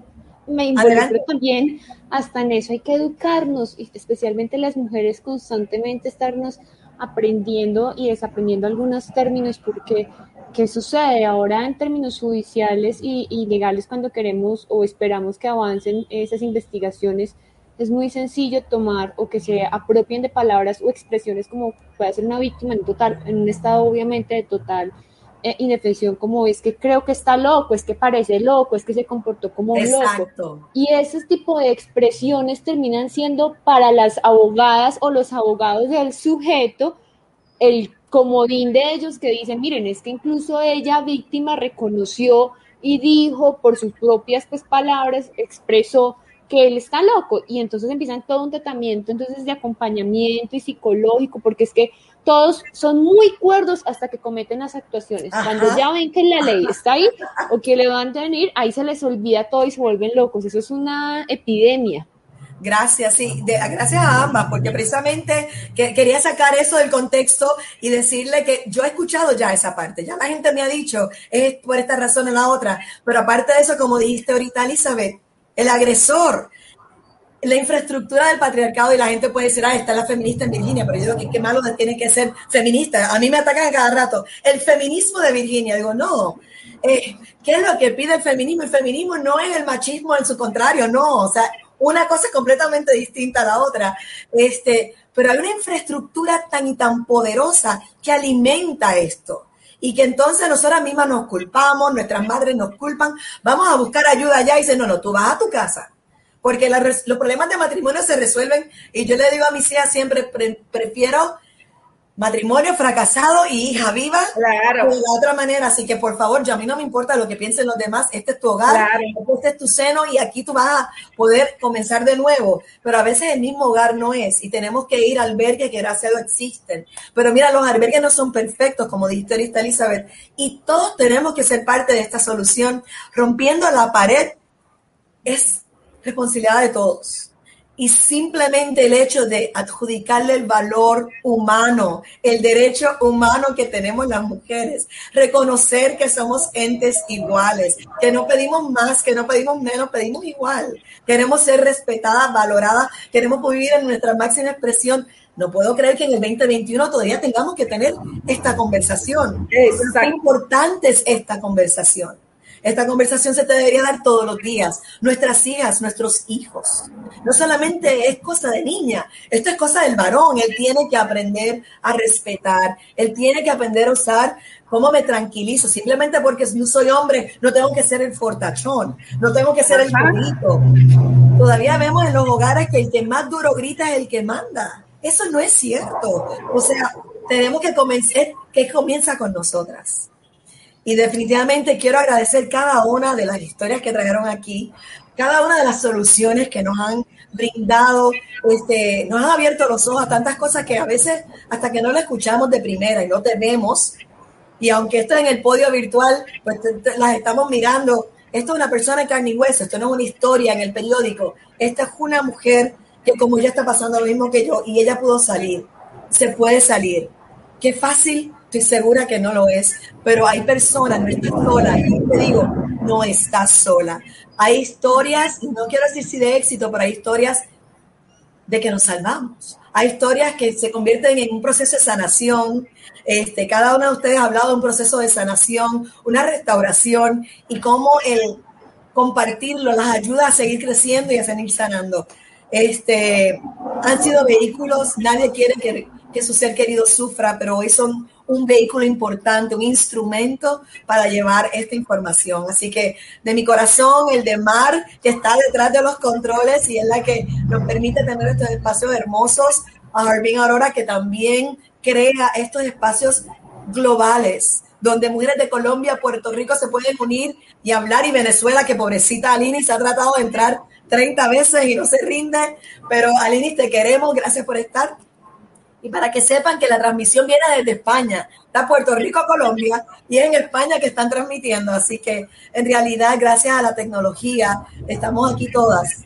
me involucro también, hasta en eso hay que educarnos, y especialmente las mujeres constantemente estarnos aprendiendo y desaprendiendo algunos términos porque ¿qué sucede ahora en términos judiciales y, y legales cuando queremos o esperamos que avancen esas investigaciones? Es muy sencillo tomar o que se apropien de palabras o expresiones como puede ser una víctima en total, en un estado obviamente de total eh, indefensión como es que creo que está loco, es que parece loco, es que se comportó como un loco. Y ese tipo de expresiones terminan siendo para las abogadas o los abogados del sujeto el comodín de ellos que dicen, miren, es que incluso ella víctima reconoció y dijo por sus propias pues, palabras, expresó que él está loco y entonces empiezan todo un tratamiento entonces de acompañamiento y psicológico porque es que todos son muy cuerdos hasta que cometen las actuaciones. Cuando ya ven que la ley está ahí o que le van a venir, ahí se les olvida todo y se vuelven locos. Eso es una epidemia. Gracias, sí, gracias a ambas, porque precisamente que, quería sacar eso del contexto y decirle que yo he escuchado ya esa parte, ya la gente me ha dicho, es por esta razón o la otra, pero aparte de eso, como dijiste ahorita, Elizabeth, el agresor, la infraestructura del patriarcado y la gente puede decir, ah, está la feminista en Virginia, pero yo digo que qué malo tiene que ser feminista. A mí me atacan cada rato. El feminismo de Virginia, digo, no. Eh, ¿Qué es lo que pide el feminismo? El feminismo no es el machismo en su contrario, no. O sea, una cosa es completamente distinta a la otra. Este, pero hay una infraestructura tan y tan poderosa que alimenta esto. Y que entonces nosotras mismas nos culpamos, nuestras madres nos culpan, vamos a buscar ayuda allá y dicen, no, no, tú vas a tu casa. Porque los problemas de matrimonio se resuelven y yo le digo a mis hijas siempre, prefiero matrimonio fracasado y hija viva claro. de la otra manera. Así que por favor, yo a mí no me importa lo que piensen los demás, este es tu hogar, este es tu seno y aquí tú vas a poder comenzar de nuevo. Pero a veces el mismo hogar no es y tenemos que ir al albergue que gracias a Dios existen. Pero mira, los albergues no son perfectos, como dijiste ahorita Elizabeth, y todos tenemos que ser parte de esta solución. Rompiendo la pared es responsabilidad de todos y simplemente el hecho de adjudicarle el valor humano, el derecho humano que tenemos las mujeres, reconocer que somos entes iguales, que no pedimos más, que no pedimos menos, pedimos igual. Queremos ser respetadas, valoradas, queremos vivir en nuestra máxima expresión. No puedo creer que en el 2021 todavía tengamos que tener esta conversación. Es importante es esta conversación. Esta conversación se te debería dar todos los días. Nuestras hijas, nuestros hijos. No solamente es cosa de niña, esto es cosa del varón. Él tiene que aprender a respetar, él tiene que aprender a usar cómo me tranquilizo. Simplemente porque yo soy hombre, no tengo que ser el fortachón, no tengo que ser el bonito. Todavía vemos en los hogares que el que más duro grita es el que manda. Eso no es cierto. O sea, tenemos que comenzar, que comienza con nosotras. Y definitivamente quiero agradecer cada una de las historias que trajeron aquí, cada una de las soluciones que nos han brindado, este, nos han abierto los ojos a tantas cosas que a veces hasta que no la escuchamos de primera y no te vemos, y aunque esto es en el podio virtual, pues las estamos mirando. Esto es una persona en carne y hueso, esto no es una historia en el periódico, esta es una mujer que como ella está pasando lo mismo que yo y ella pudo salir, se puede salir. Qué fácil Estoy segura que no lo es, pero hay personas, no estás sola. Y te digo, no estás sola. Hay historias, no quiero decir si de éxito, pero hay historias de que nos salvamos. Hay historias que se convierten en un proceso de sanación. Este, cada uno de ustedes ha hablado de un proceso de sanación, una restauración y cómo el compartirlo las ayuda a seguir creciendo y a seguir sanando. Este, han sido vehículos, nadie quiere que, que su ser querido sufra, pero hoy son un vehículo importante, un instrumento para llevar esta información. Así que de mi corazón, el de Mar, que está detrás de los controles y es la que nos permite tener estos espacios hermosos, a Harbin Aurora, que también crea estos espacios globales donde mujeres de Colombia, Puerto Rico se pueden unir y hablar y Venezuela, que pobrecita Alini se ha tratado de entrar 30 veces y no se rinde, pero Alini te queremos, gracias por estar y para que sepan que la transmisión viene desde España, está Puerto Rico, Colombia, y es en España que están transmitiendo. Así que en realidad, gracias a la tecnología, estamos aquí todas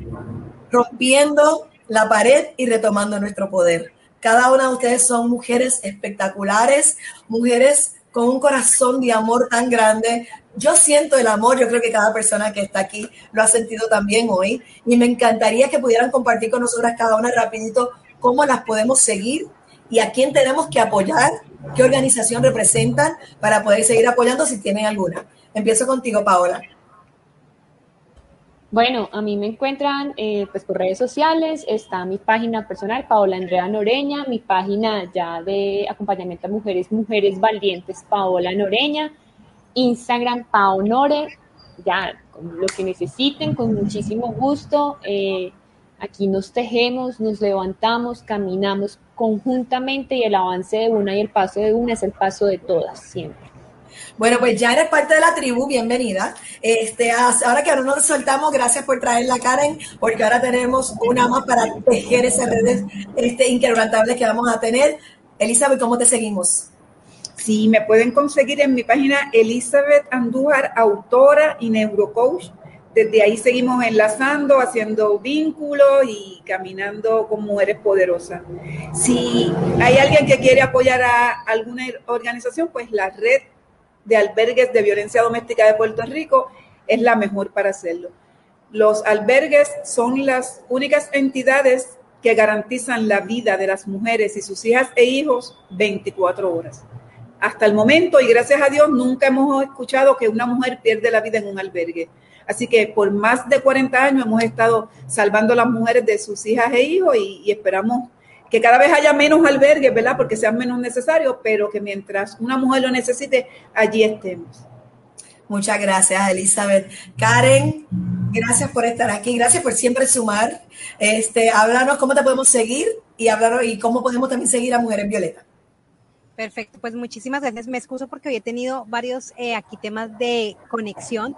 rompiendo la pared y retomando nuestro poder. Cada una de ustedes son mujeres espectaculares, mujeres con un corazón de amor tan grande. Yo siento el amor, yo creo que cada persona que está aquí lo ha sentido también hoy y me encantaría que pudieran compartir con nosotras cada una rapidito cómo las podemos seguir y a quién tenemos que apoyar, qué organización representan para poder seguir apoyando si tienen alguna. Empiezo contigo, Paola. Bueno, a mí me encuentran eh, pues por redes sociales, está mi página personal, Paola Andrea Noreña, mi página ya de acompañamiento a mujeres, mujeres valientes, Paola Noreña. Instagram Paonore, ya con lo que necesiten, con muchísimo gusto. Eh, aquí nos tejemos, nos levantamos, caminamos conjuntamente y el avance de una y el paso de una es el paso de todas siempre. Bueno, pues ya eres parte de la tribu, bienvenida. Este, ahora que ahora nos soltamos, gracias por traerla, Karen, porque ahora tenemos una más para tejer esas redes este, inquebrantables que vamos a tener. Elizabeth, ¿cómo te seguimos? Sí, me pueden conseguir en mi página Elizabeth Andújar, autora y neurocoach. Desde ahí seguimos enlazando, haciendo vínculos y caminando con mujeres poderosas. Si hay alguien que quiere apoyar a alguna organización, pues la red de albergues de violencia doméstica de Puerto Rico es la mejor para hacerlo. Los albergues son las únicas entidades que garantizan la vida de las mujeres y sus hijas e hijos 24 horas. Hasta el momento, y gracias a Dios, nunca hemos escuchado que una mujer pierde la vida en un albergue. Así que por más de 40 años hemos estado salvando a las mujeres de sus hijas e hijos y, y esperamos que cada vez haya menos albergues, ¿verdad? Porque sean menos necesarios, pero que mientras una mujer lo necesite, allí estemos. Muchas gracias, Elizabeth. Karen, gracias por estar aquí, gracias por siempre sumar. Este, háblanos cómo te podemos seguir y hablar y cómo podemos también seguir a Mujeres Violeta. Perfecto, pues muchísimas gracias. Me excuso porque hoy he tenido varios eh, aquí temas de conexión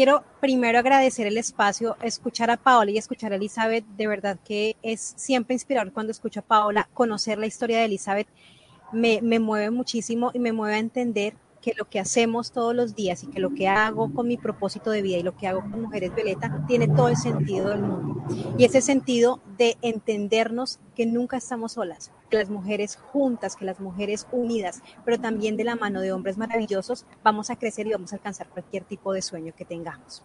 quiero primero agradecer el espacio, escuchar a Paola y escuchar a Elizabeth. De verdad que es siempre inspirador cuando escucho a Paola. Conocer la historia de Elizabeth me, me mueve muchísimo y me mueve a entender que lo que hacemos todos los días y que lo que hago con mi propósito de vida y lo que hago con Mujeres Violeta tiene todo el sentido del mundo. Y ese sentido de entendernos que nunca estamos solas, que las mujeres juntas, que las mujeres unidas, pero también de la mano de hombres maravillosos, vamos a crecer y vamos a alcanzar cualquier tipo de sueño que tengamos.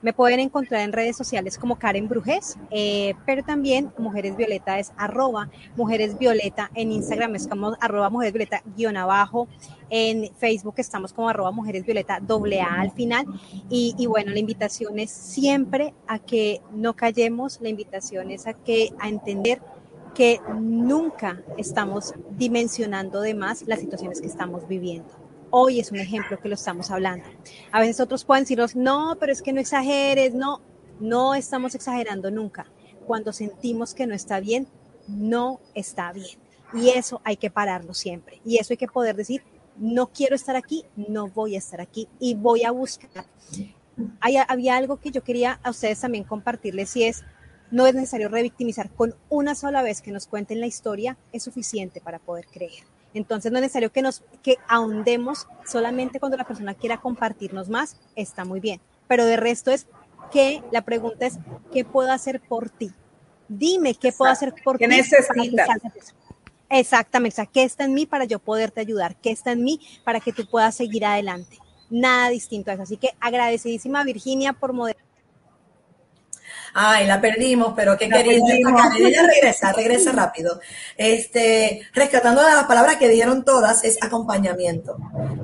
Me pueden encontrar en redes sociales como Karen Brujes, eh, pero también Mujeres Violeta es arroba Mujeres Violeta, en Instagram es como arroba Mujeres Violeta guion abajo, en Facebook estamos como arroba Mujeres Violeta doble A al final y, y, bueno, la invitación es siempre a que no callemos, la invitación es a que a entender que nunca estamos dimensionando de más las situaciones que estamos viviendo hoy es un ejemplo que lo estamos hablando. A veces otros pueden decirnos, no, pero es que no exageres, no, no estamos exagerando nunca. Cuando sentimos que no está bien, no está bien. Y eso hay que pararlo siempre. Y eso hay que poder decir, no quiero estar aquí, no voy a estar aquí y voy a buscar. Había algo que yo quería a ustedes también compartirles y es, no es necesario revictimizar. Con una sola vez que nos cuenten la historia es suficiente para poder creer. Entonces no es necesario que nos que ahondemos solamente cuando la persona quiera compartirnos más, está muy bien. Pero de resto es que la pregunta es ¿qué puedo hacer por ti? Dime qué puedo hacer por ti. ¿Qué necesitas? Exactamente, o sea, ¿qué está en mí para yo poderte ayudar? ¿Qué está en mí para que tú puedas seguir adelante? Nada distinto a eso. Así que agradecidísima Virginia por moderar Ay, la perdimos, pero qué querida Ella regresa, regresa rápido. Este, rescatando las palabras que dijeron todas, es acompañamiento.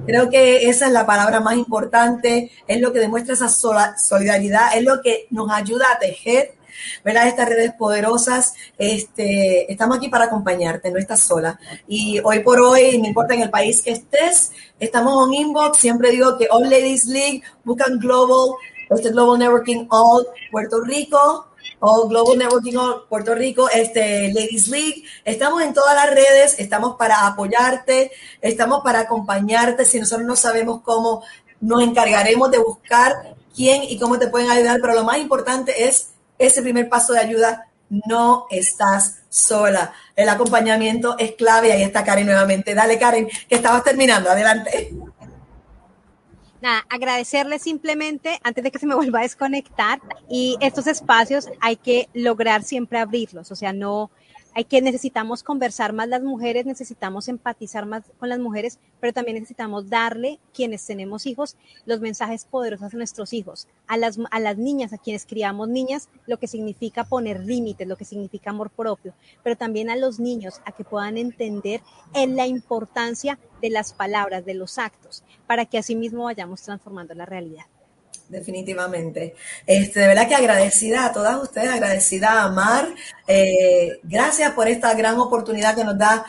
Creo que esa es la palabra más importante, es lo que demuestra esa solidaridad, es lo que nos ayuda a tejer ¿verdad? Estas redes poderosas, este, estamos aquí para acompañarte, no estás sola. Y hoy por hoy, no importa en el país que estés, estamos en inbox, siempre digo que All Ladies League, buscan Global, este Global Networking All Puerto Rico, All Global Networking All Puerto Rico, este Ladies League. Estamos en todas las redes, estamos para apoyarte, estamos para acompañarte. Si nosotros no sabemos cómo, nos encargaremos de buscar quién y cómo te pueden ayudar, pero lo más importante es ese primer paso de ayuda. No estás sola. El acompañamiento es clave. Ahí está Karen nuevamente. Dale, Karen, que estabas terminando. Adelante nada, agradecerle simplemente antes de que se me vuelva a desconectar y estos espacios hay que lograr siempre abrirlos, o sea, no, hay que necesitamos conversar más las mujeres, necesitamos empatizar más con las mujeres, pero también necesitamos darle, quienes tenemos hijos, los mensajes poderosos a nuestros hijos, a las, a las niñas, a quienes criamos niñas, lo que significa poner límites, lo que significa amor propio, pero también a los niños, a que puedan entender en la importancia de las palabras, de los actos, para que así mismo vayamos transformando la realidad definitivamente. Este, de verdad que agradecida a todas ustedes, agradecida a Mar. Eh, gracias por esta gran oportunidad que nos da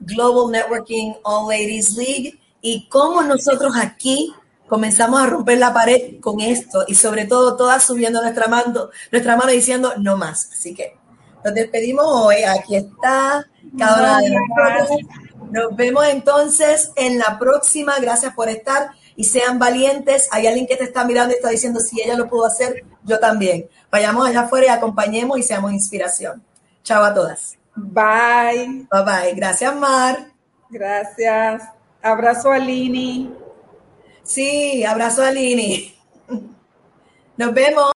Global Networking All Ladies League y cómo nosotros aquí comenzamos a romper la pared con esto y sobre todo todas subiendo nuestra mano, nuestra mano diciendo no más. Así que nos despedimos hoy. Aquí está cada una de nosotros. Nos vemos entonces en la próxima. Gracias por estar y sean valientes. Hay alguien que te está mirando y está diciendo si ella lo pudo hacer, yo también. Vayamos allá afuera y acompañemos y seamos inspiración. Chao a todas. Bye. Bye bye. Gracias, Mar. Gracias. Abrazo a Lini. Sí, abrazo a Lini. Nos vemos.